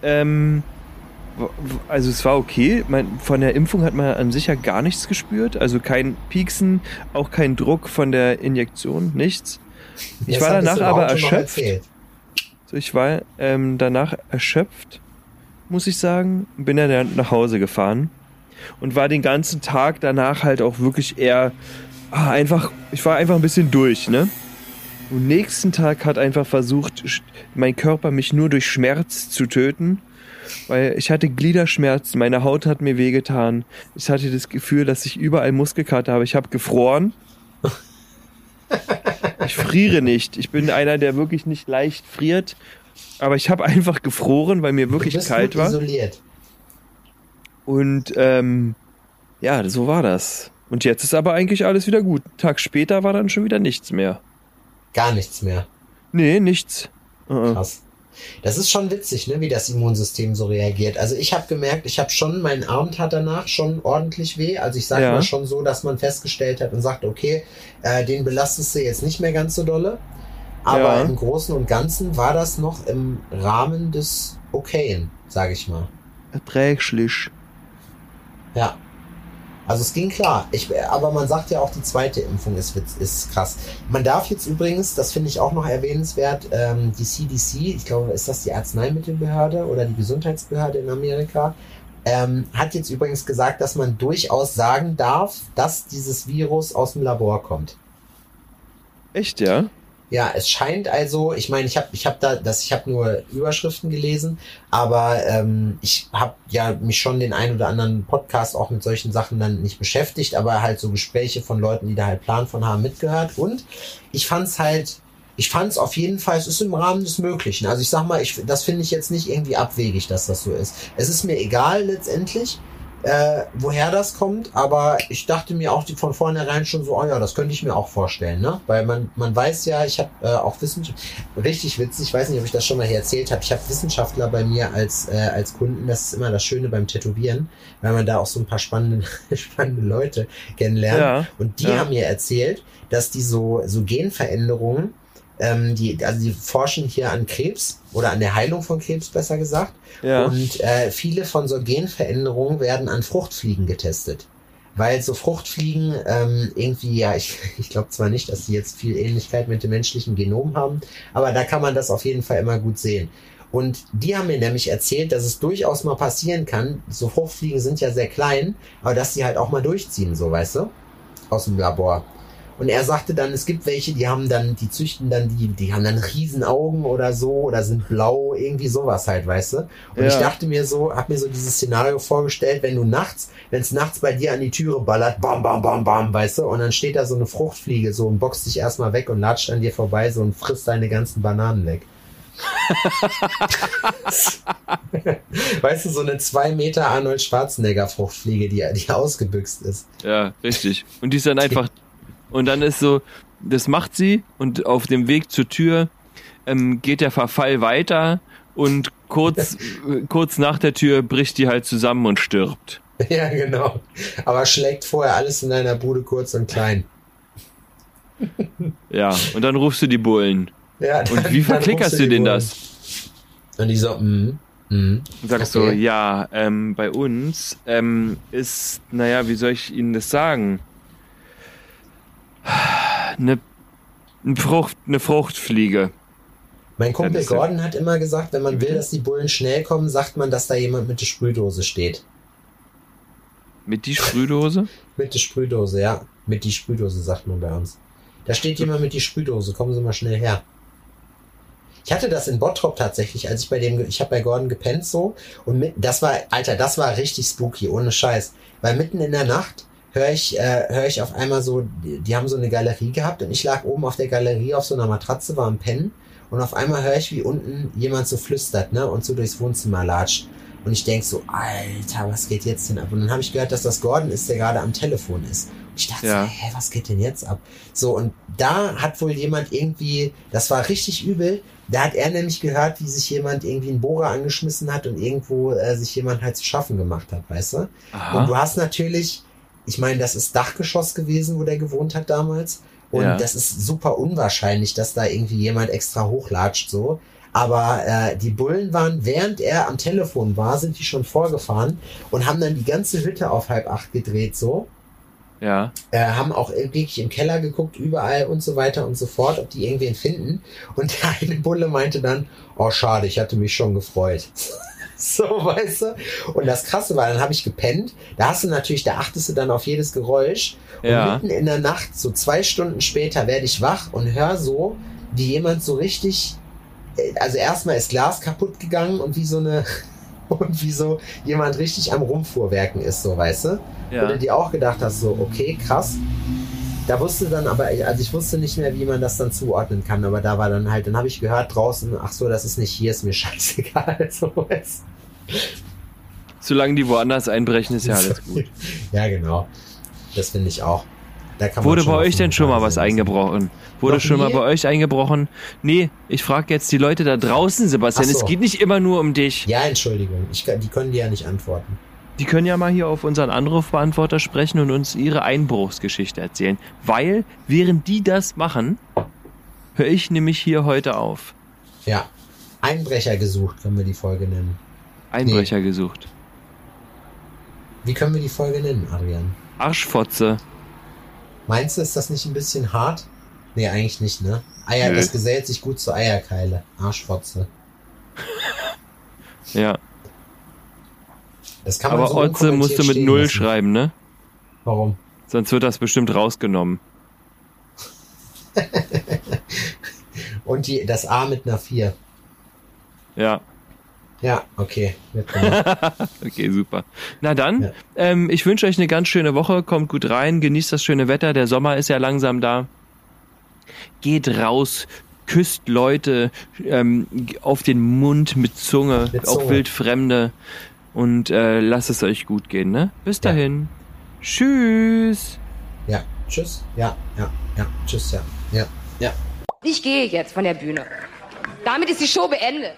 Speaker 5: ähm, also es war okay. Man, von der Impfung hat man an sich ja gar nichts gespürt. Also kein Pieksen, auch kein Druck von der Injektion, nichts. Ich war danach aber erschöpft. So, ich war ähm, danach erschöpft, muss ich sagen. Bin dann nach Hause gefahren und war den ganzen Tag danach halt auch wirklich eher ah, einfach, ich war einfach ein bisschen durch, ne? Und nächsten Tag hat einfach versucht, mein Körper mich nur durch Schmerz zu töten, weil ich hatte Gliederschmerzen, meine Haut hat mir wehgetan. Ich hatte das Gefühl, dass ich überall Muskelkater habe. Ich habe gefroren. Ich friere nicht. Ich bin einer, der wirklich nicht leicht friert. Aber ich habe einfach gefroren, weil mir wirklich kalt war.
Speaker 4: isoliert.
Speaker 5: Und ähm, ja, so war das. Und jetzt ist aber eigentlich alles wieder gut. Einen Tag später war dann schon wieder nichts mehr.
Speaker 4: Gar nichts mehr.
Speaker 5: Nee, nichts. Uh-uh.
Speaker 4: Krass. Das ist schon witzig, ne, wie das Immunsystem so reagiert. Also ich habe gemerkt, ich habe schon, mein Arm tat danach schon ordentlich weh. Also ich sage
Speaker 5: Ja.
Speaker 4: mal schon so, dass man festgestellt hat und sagt, okay, äh, den belastest du jetzt nicht mehr ganz so dolle. Aber
Speaker 5: Ja.
Speaker 4: im Großen und Ganzen war das noch im Rahmen des Okayen, sage ich mal.
Speaker 5: Erträglich.
Speaker 4: Ja. Also es ging klar. Ich, aber man sagt ja auch, die zweite Impfung ist, ist krass. Man darf jetzt übrigens, das finde ich auch noch erwähnenswert, ähm, die CDC, ich glaube, ist das die Arzneimittelbehörde oder die Gesundheitsbehörde in Amerika, ähm, hat jetzt übrigens gesagt, dass man durchaus sagen darf, dass dieses Virus aus dem Labor kommt.
Speaker 5: Echt, ja?
Speaker 4: Ja, es scheint also, ich meine, ich habe ich hab da, das, ich habe nur Überschriften gelesen, aber ähm, ich habe ja mich schon den ein oder anderen Podcast auch mit solchen Sachen dann nicht beschäftigt, aber halt so Gespräche von Leuten, die da halt Plan von haben, mitgehört. Und ich fand's halt, ich fand's auf jeden Fall, es ist im Rahmen des Möglichen. Also ich sag mal, ich, das finde ich jetzt nicht irgendwie abwegig, dass das so ist. Es ist mir egal letztendlich, äh, woher das kommt, aber ich dachte mir auch die, von vornherein schon so, oh ja, das könnte ich mir auch vorstellen, ne? Weil man, man weiß ja, ich habe äh, auch Wissenschaft, richtig witzig, ich weiß nicht, ob ich das schon mal hier erzählt habe, ich habe Wissenschaftler bei mir als, äh, als Kunden, das ist immer das Schöne beim Tätowieren, weil man da auch so ein paar spannende, (laughs) spannende Leute kennenlernt.
Speaker 5: Ja,
Speaker 4: Und die
Speaker 5: ja.
Speaker 4: haben mir erzählt, dass die so, so Genveränderungen, ähm, die, also die forschen hier an Krebs oder an der Heilung von Krebs, besser gesagt.
Speaker 5: Ja.
Speaker 4: Und äh, viele von so Genveränderungen werden an Fruchtfliegen getestet. Weil so Fruchtfliegen ähm, irgendwie, ja, ich, (laughs) ich glaube zwar nicht, dass sie jetzt viel Ähnlichkeit mit dem menschlichen Genom haben, aber da kann man das auf jeden Fall immer gut sehen. Und die haben mir nämlich erzählt, dass es durchaus mal passieren kann, so Fruchtfliegen sind ja sehr klein, aber dass sie halt auch mal durchziehen, so weißt du, aus dem Labor. Und er sagte dann, es gibt welche, die haben dann, die züchten dann die, die haben dann Riesenaugen oder so oder sind blau, irgendwie sowas halt, weißt du? Und
Speaker 5: Ja.
Speaker 4: ich dachte mir so, hab mir so dieses Szenario vorgestellt, wenn du nachts, wenn es nachts bei dir an die Türe ballert, bam, bam, bam, bam, weißt du, und dann steht da so eine Fruchtfliege so und boxt dich erstmal weg und latscht an dir vorbei so und frisst deine ganzen Bananen weg. (laughs) weißt du, so eine zwei Meter Arnold Schwarzenegger Fruchtfliege, die, die ausgebüxt ist.
Speaker 5: Ja, richtig. Und die ist dann einfach. Und dann ist so, das macht sie und auf dem Weg zur Tür ähm, geht der Verfall weiter und kurz, (laughs) kurz nach der Tür bricht die halt zusammen und stirbt.
Speaker 4: Ja, genau. Aber schlägt vorher alles in deiner Bude kurz und klein. (laughs)
Speaker 5: Ja, und dann rufst du die Bullen.
Speaker 4: Ja,
Speaker 5: und
Speaker 4: dann-
Speaker 5: wie
Speaker 4: dann
Speaker 5: verklickerst
Speaker 4: du
Speaker 5: du
Speaker 4: Bullen.
Speaker 5: das?
Speaker 4: Und die so, mm.
Speaker 5: Und sagst
Speaker 4: Okay.
Speaker 5: so, ja, ähm, bei uns ähm, ist, naja, wie soll ich Ihnen das sagen? Eine, eine, Frucht, eine Fruchtfliege.
Speaker 4: Mein Kumpel Gordon hat immer gesagt, wenn man will, dass die Bullen schnell kommen, sagt man, dass da jemand mit der Sprühdose steht.
Speaker 5: Mit die Sprühdose? (laughs)
Speaker 4: Mit der Sprühdose, ja. Mit die Sprühdose, sagt man bei uns. Da steht jemand mit die Sprühdose, kommen Sie mal schnell her. Ich hatte das in Bottrop tatsächlich, als ich bei dem, ich habe bei Gordon gepennt so und mit, das war, Alter, das war richtig spooky, ohne Scheiß. Weil mitten in der Nacht höre ich, äh, höre ich auf einmal so, die, die haben so eine Galerie gehabt und ich lag oben auf der Galerie auf so einer Matratze, war am Pennen und auf einmal höre ich, wie unten jemand so flüstert, ne, und so durchs Wohnzimmer latscht. Und ich denk so, Alter, was geht jetzt denn ab? Und dann habe ich gehört, dass das Gordon ist, der gerade am Telefon ist. Und ich dachte,
Speaker 5: Ja.
Speaker 4: so, hä, was geht denn jetzt ab? So, und da hat wohl jemand irgendwie, das war richtig übel, da hat er nämlich gehört, wie sich jemand irgendwie einen Bohrer angeschmissen hat und irgendwo äh, sich jemand halt zu schaffen gemacht hat, weißt du?
Speaker 5: Aha.
Speaker 4: Und du hast natürlich, ich meine, das ist Dachgeschoss gewesen, wo der gewohnt hat damals. Und
Speaker 5: Ja.
Speaker 4: das ist super unwahrscheinlich, dass da irgendwie jemand extra hochlatscht so. Aber äh, die Bullen waren, während er am Telefon war, sind die schon vorgefahren und haben dann die ganze Hütte auf halb acht gedreht so.
Speaker 5: Ja.
Speaker 4: Äh, haben auch wirklich im Keller geguckt, überall und so weiter und so fort, ob die irgendwen finden. Und der eine Bulle meinte dann, oh schade, ich hatte mich schon gefreut. (laughs) (laughs) so, weißt du? Und das Krasse war, dann habe ich gepennt. Da hast du natürlich, da achtest du dann auf jedes Geräusch. Und
Speaker 5: Ja.
Speaker 4: mitten in der Nacht, so zwei Stunden später, werde ich wach und höre so, wie jemand so richtig, äh, also erstmal ist Glas kaputt gegangen und wie so eine, (laughs) und wie so jemand richtig am Rumfuhrwerken ist, so, weißt du?
Speaker 5: Ja.
Speaker 4: Wo du dir auch gedacht hast, so, okay, krass. Da wusste dann aber, also ich wusste nicht mehr, wie man das dann zuordnen kann, aber da war dann halt, dann habe ich gehört draußen, ach so, das ist nicht hier, ist mir (laughs) scheißegal, so, weißt
Speaker 5: Solange die woanders einbrechen, ist ja (laughs) alles gut.
Speaker 4: Ja, genau. Das finde ich auch.
Speaker 5: Wurde bei euch denn schon mal was eingebrochen? Wurde
Speaker 4: Noch
Speaker 5: schon mal bei euch eingebrochen? Nee, ich frage jetzt die Leute da draußen, Sebastian.
Speaker 4: So.
Speaker 5: Es geht nicht immer nur um dich.
Speaker 4: Ja, Entschuldigung. Ich, die können dir ja nicht antworten.
Speaker 5: Die können ja mal hier auf unseren Anrufbeantworter sprechen und uns ihre Einbruchsgeschichte erzählen. Weil, während die das machen, höre ich nämlich hier heute auf.
Speaker 4: Ja. Einbrecher gesucht, können wir die Folge nennen.
Speaker 5: Einbrecher gesucht.
Speaker 4: Wie können wir die Folge nennen, Adrian?
Speaker 5: Arschfotze.
Speaker 4: Meinst du, ist das nicht ein bisschen hart? Nee, eigentlich nicht, ne? Eier,
Speaker 5: Nö.
Speaker 4: das gesellt sich gut zu Eierkeile. Arschfotze.
Speaker 5: Ja.
Speaker 4: Das kann man
Speaker 5: Aber
Speaker 4: so
Speaker 5: Otze musst du mit Null
Speaker 4: lassen.
Speaker 5: schreiben, ne?
Speaker 4: Warum?
Speaker 5: Sonst wird das bestimmt rausgenommen. (laughs)
Speaker 4: Und die, das A mit einer 4.
Speaker 5: Ja.
Speaker 4: Ja, okay. (laughs)
Speaker 5: Okay, super. Na dann, ähm, ich wünsche euch eine ganz schöne Woche. Kommt gut rein, genießt das schöne Wetter. Der Sommer ist ja langsam da. Geht raus, küsst Leute ähm, auf den Mund mit Zunge,
Speaker 4: Mit
Speaker 5: auch
Speaker 4: Zunge.
Speaker 5: Wildfremde. Und äh, lasst es euch gut gehen, ne? Bis dahin. Tschüss.
Speaker 4: Ja, tschüss. Ja, ja, ja, tschüss, ja. Ja, ja.
Speaker 6: Ich gehe jetzt von der Bühne. Damit ist die Show beendet.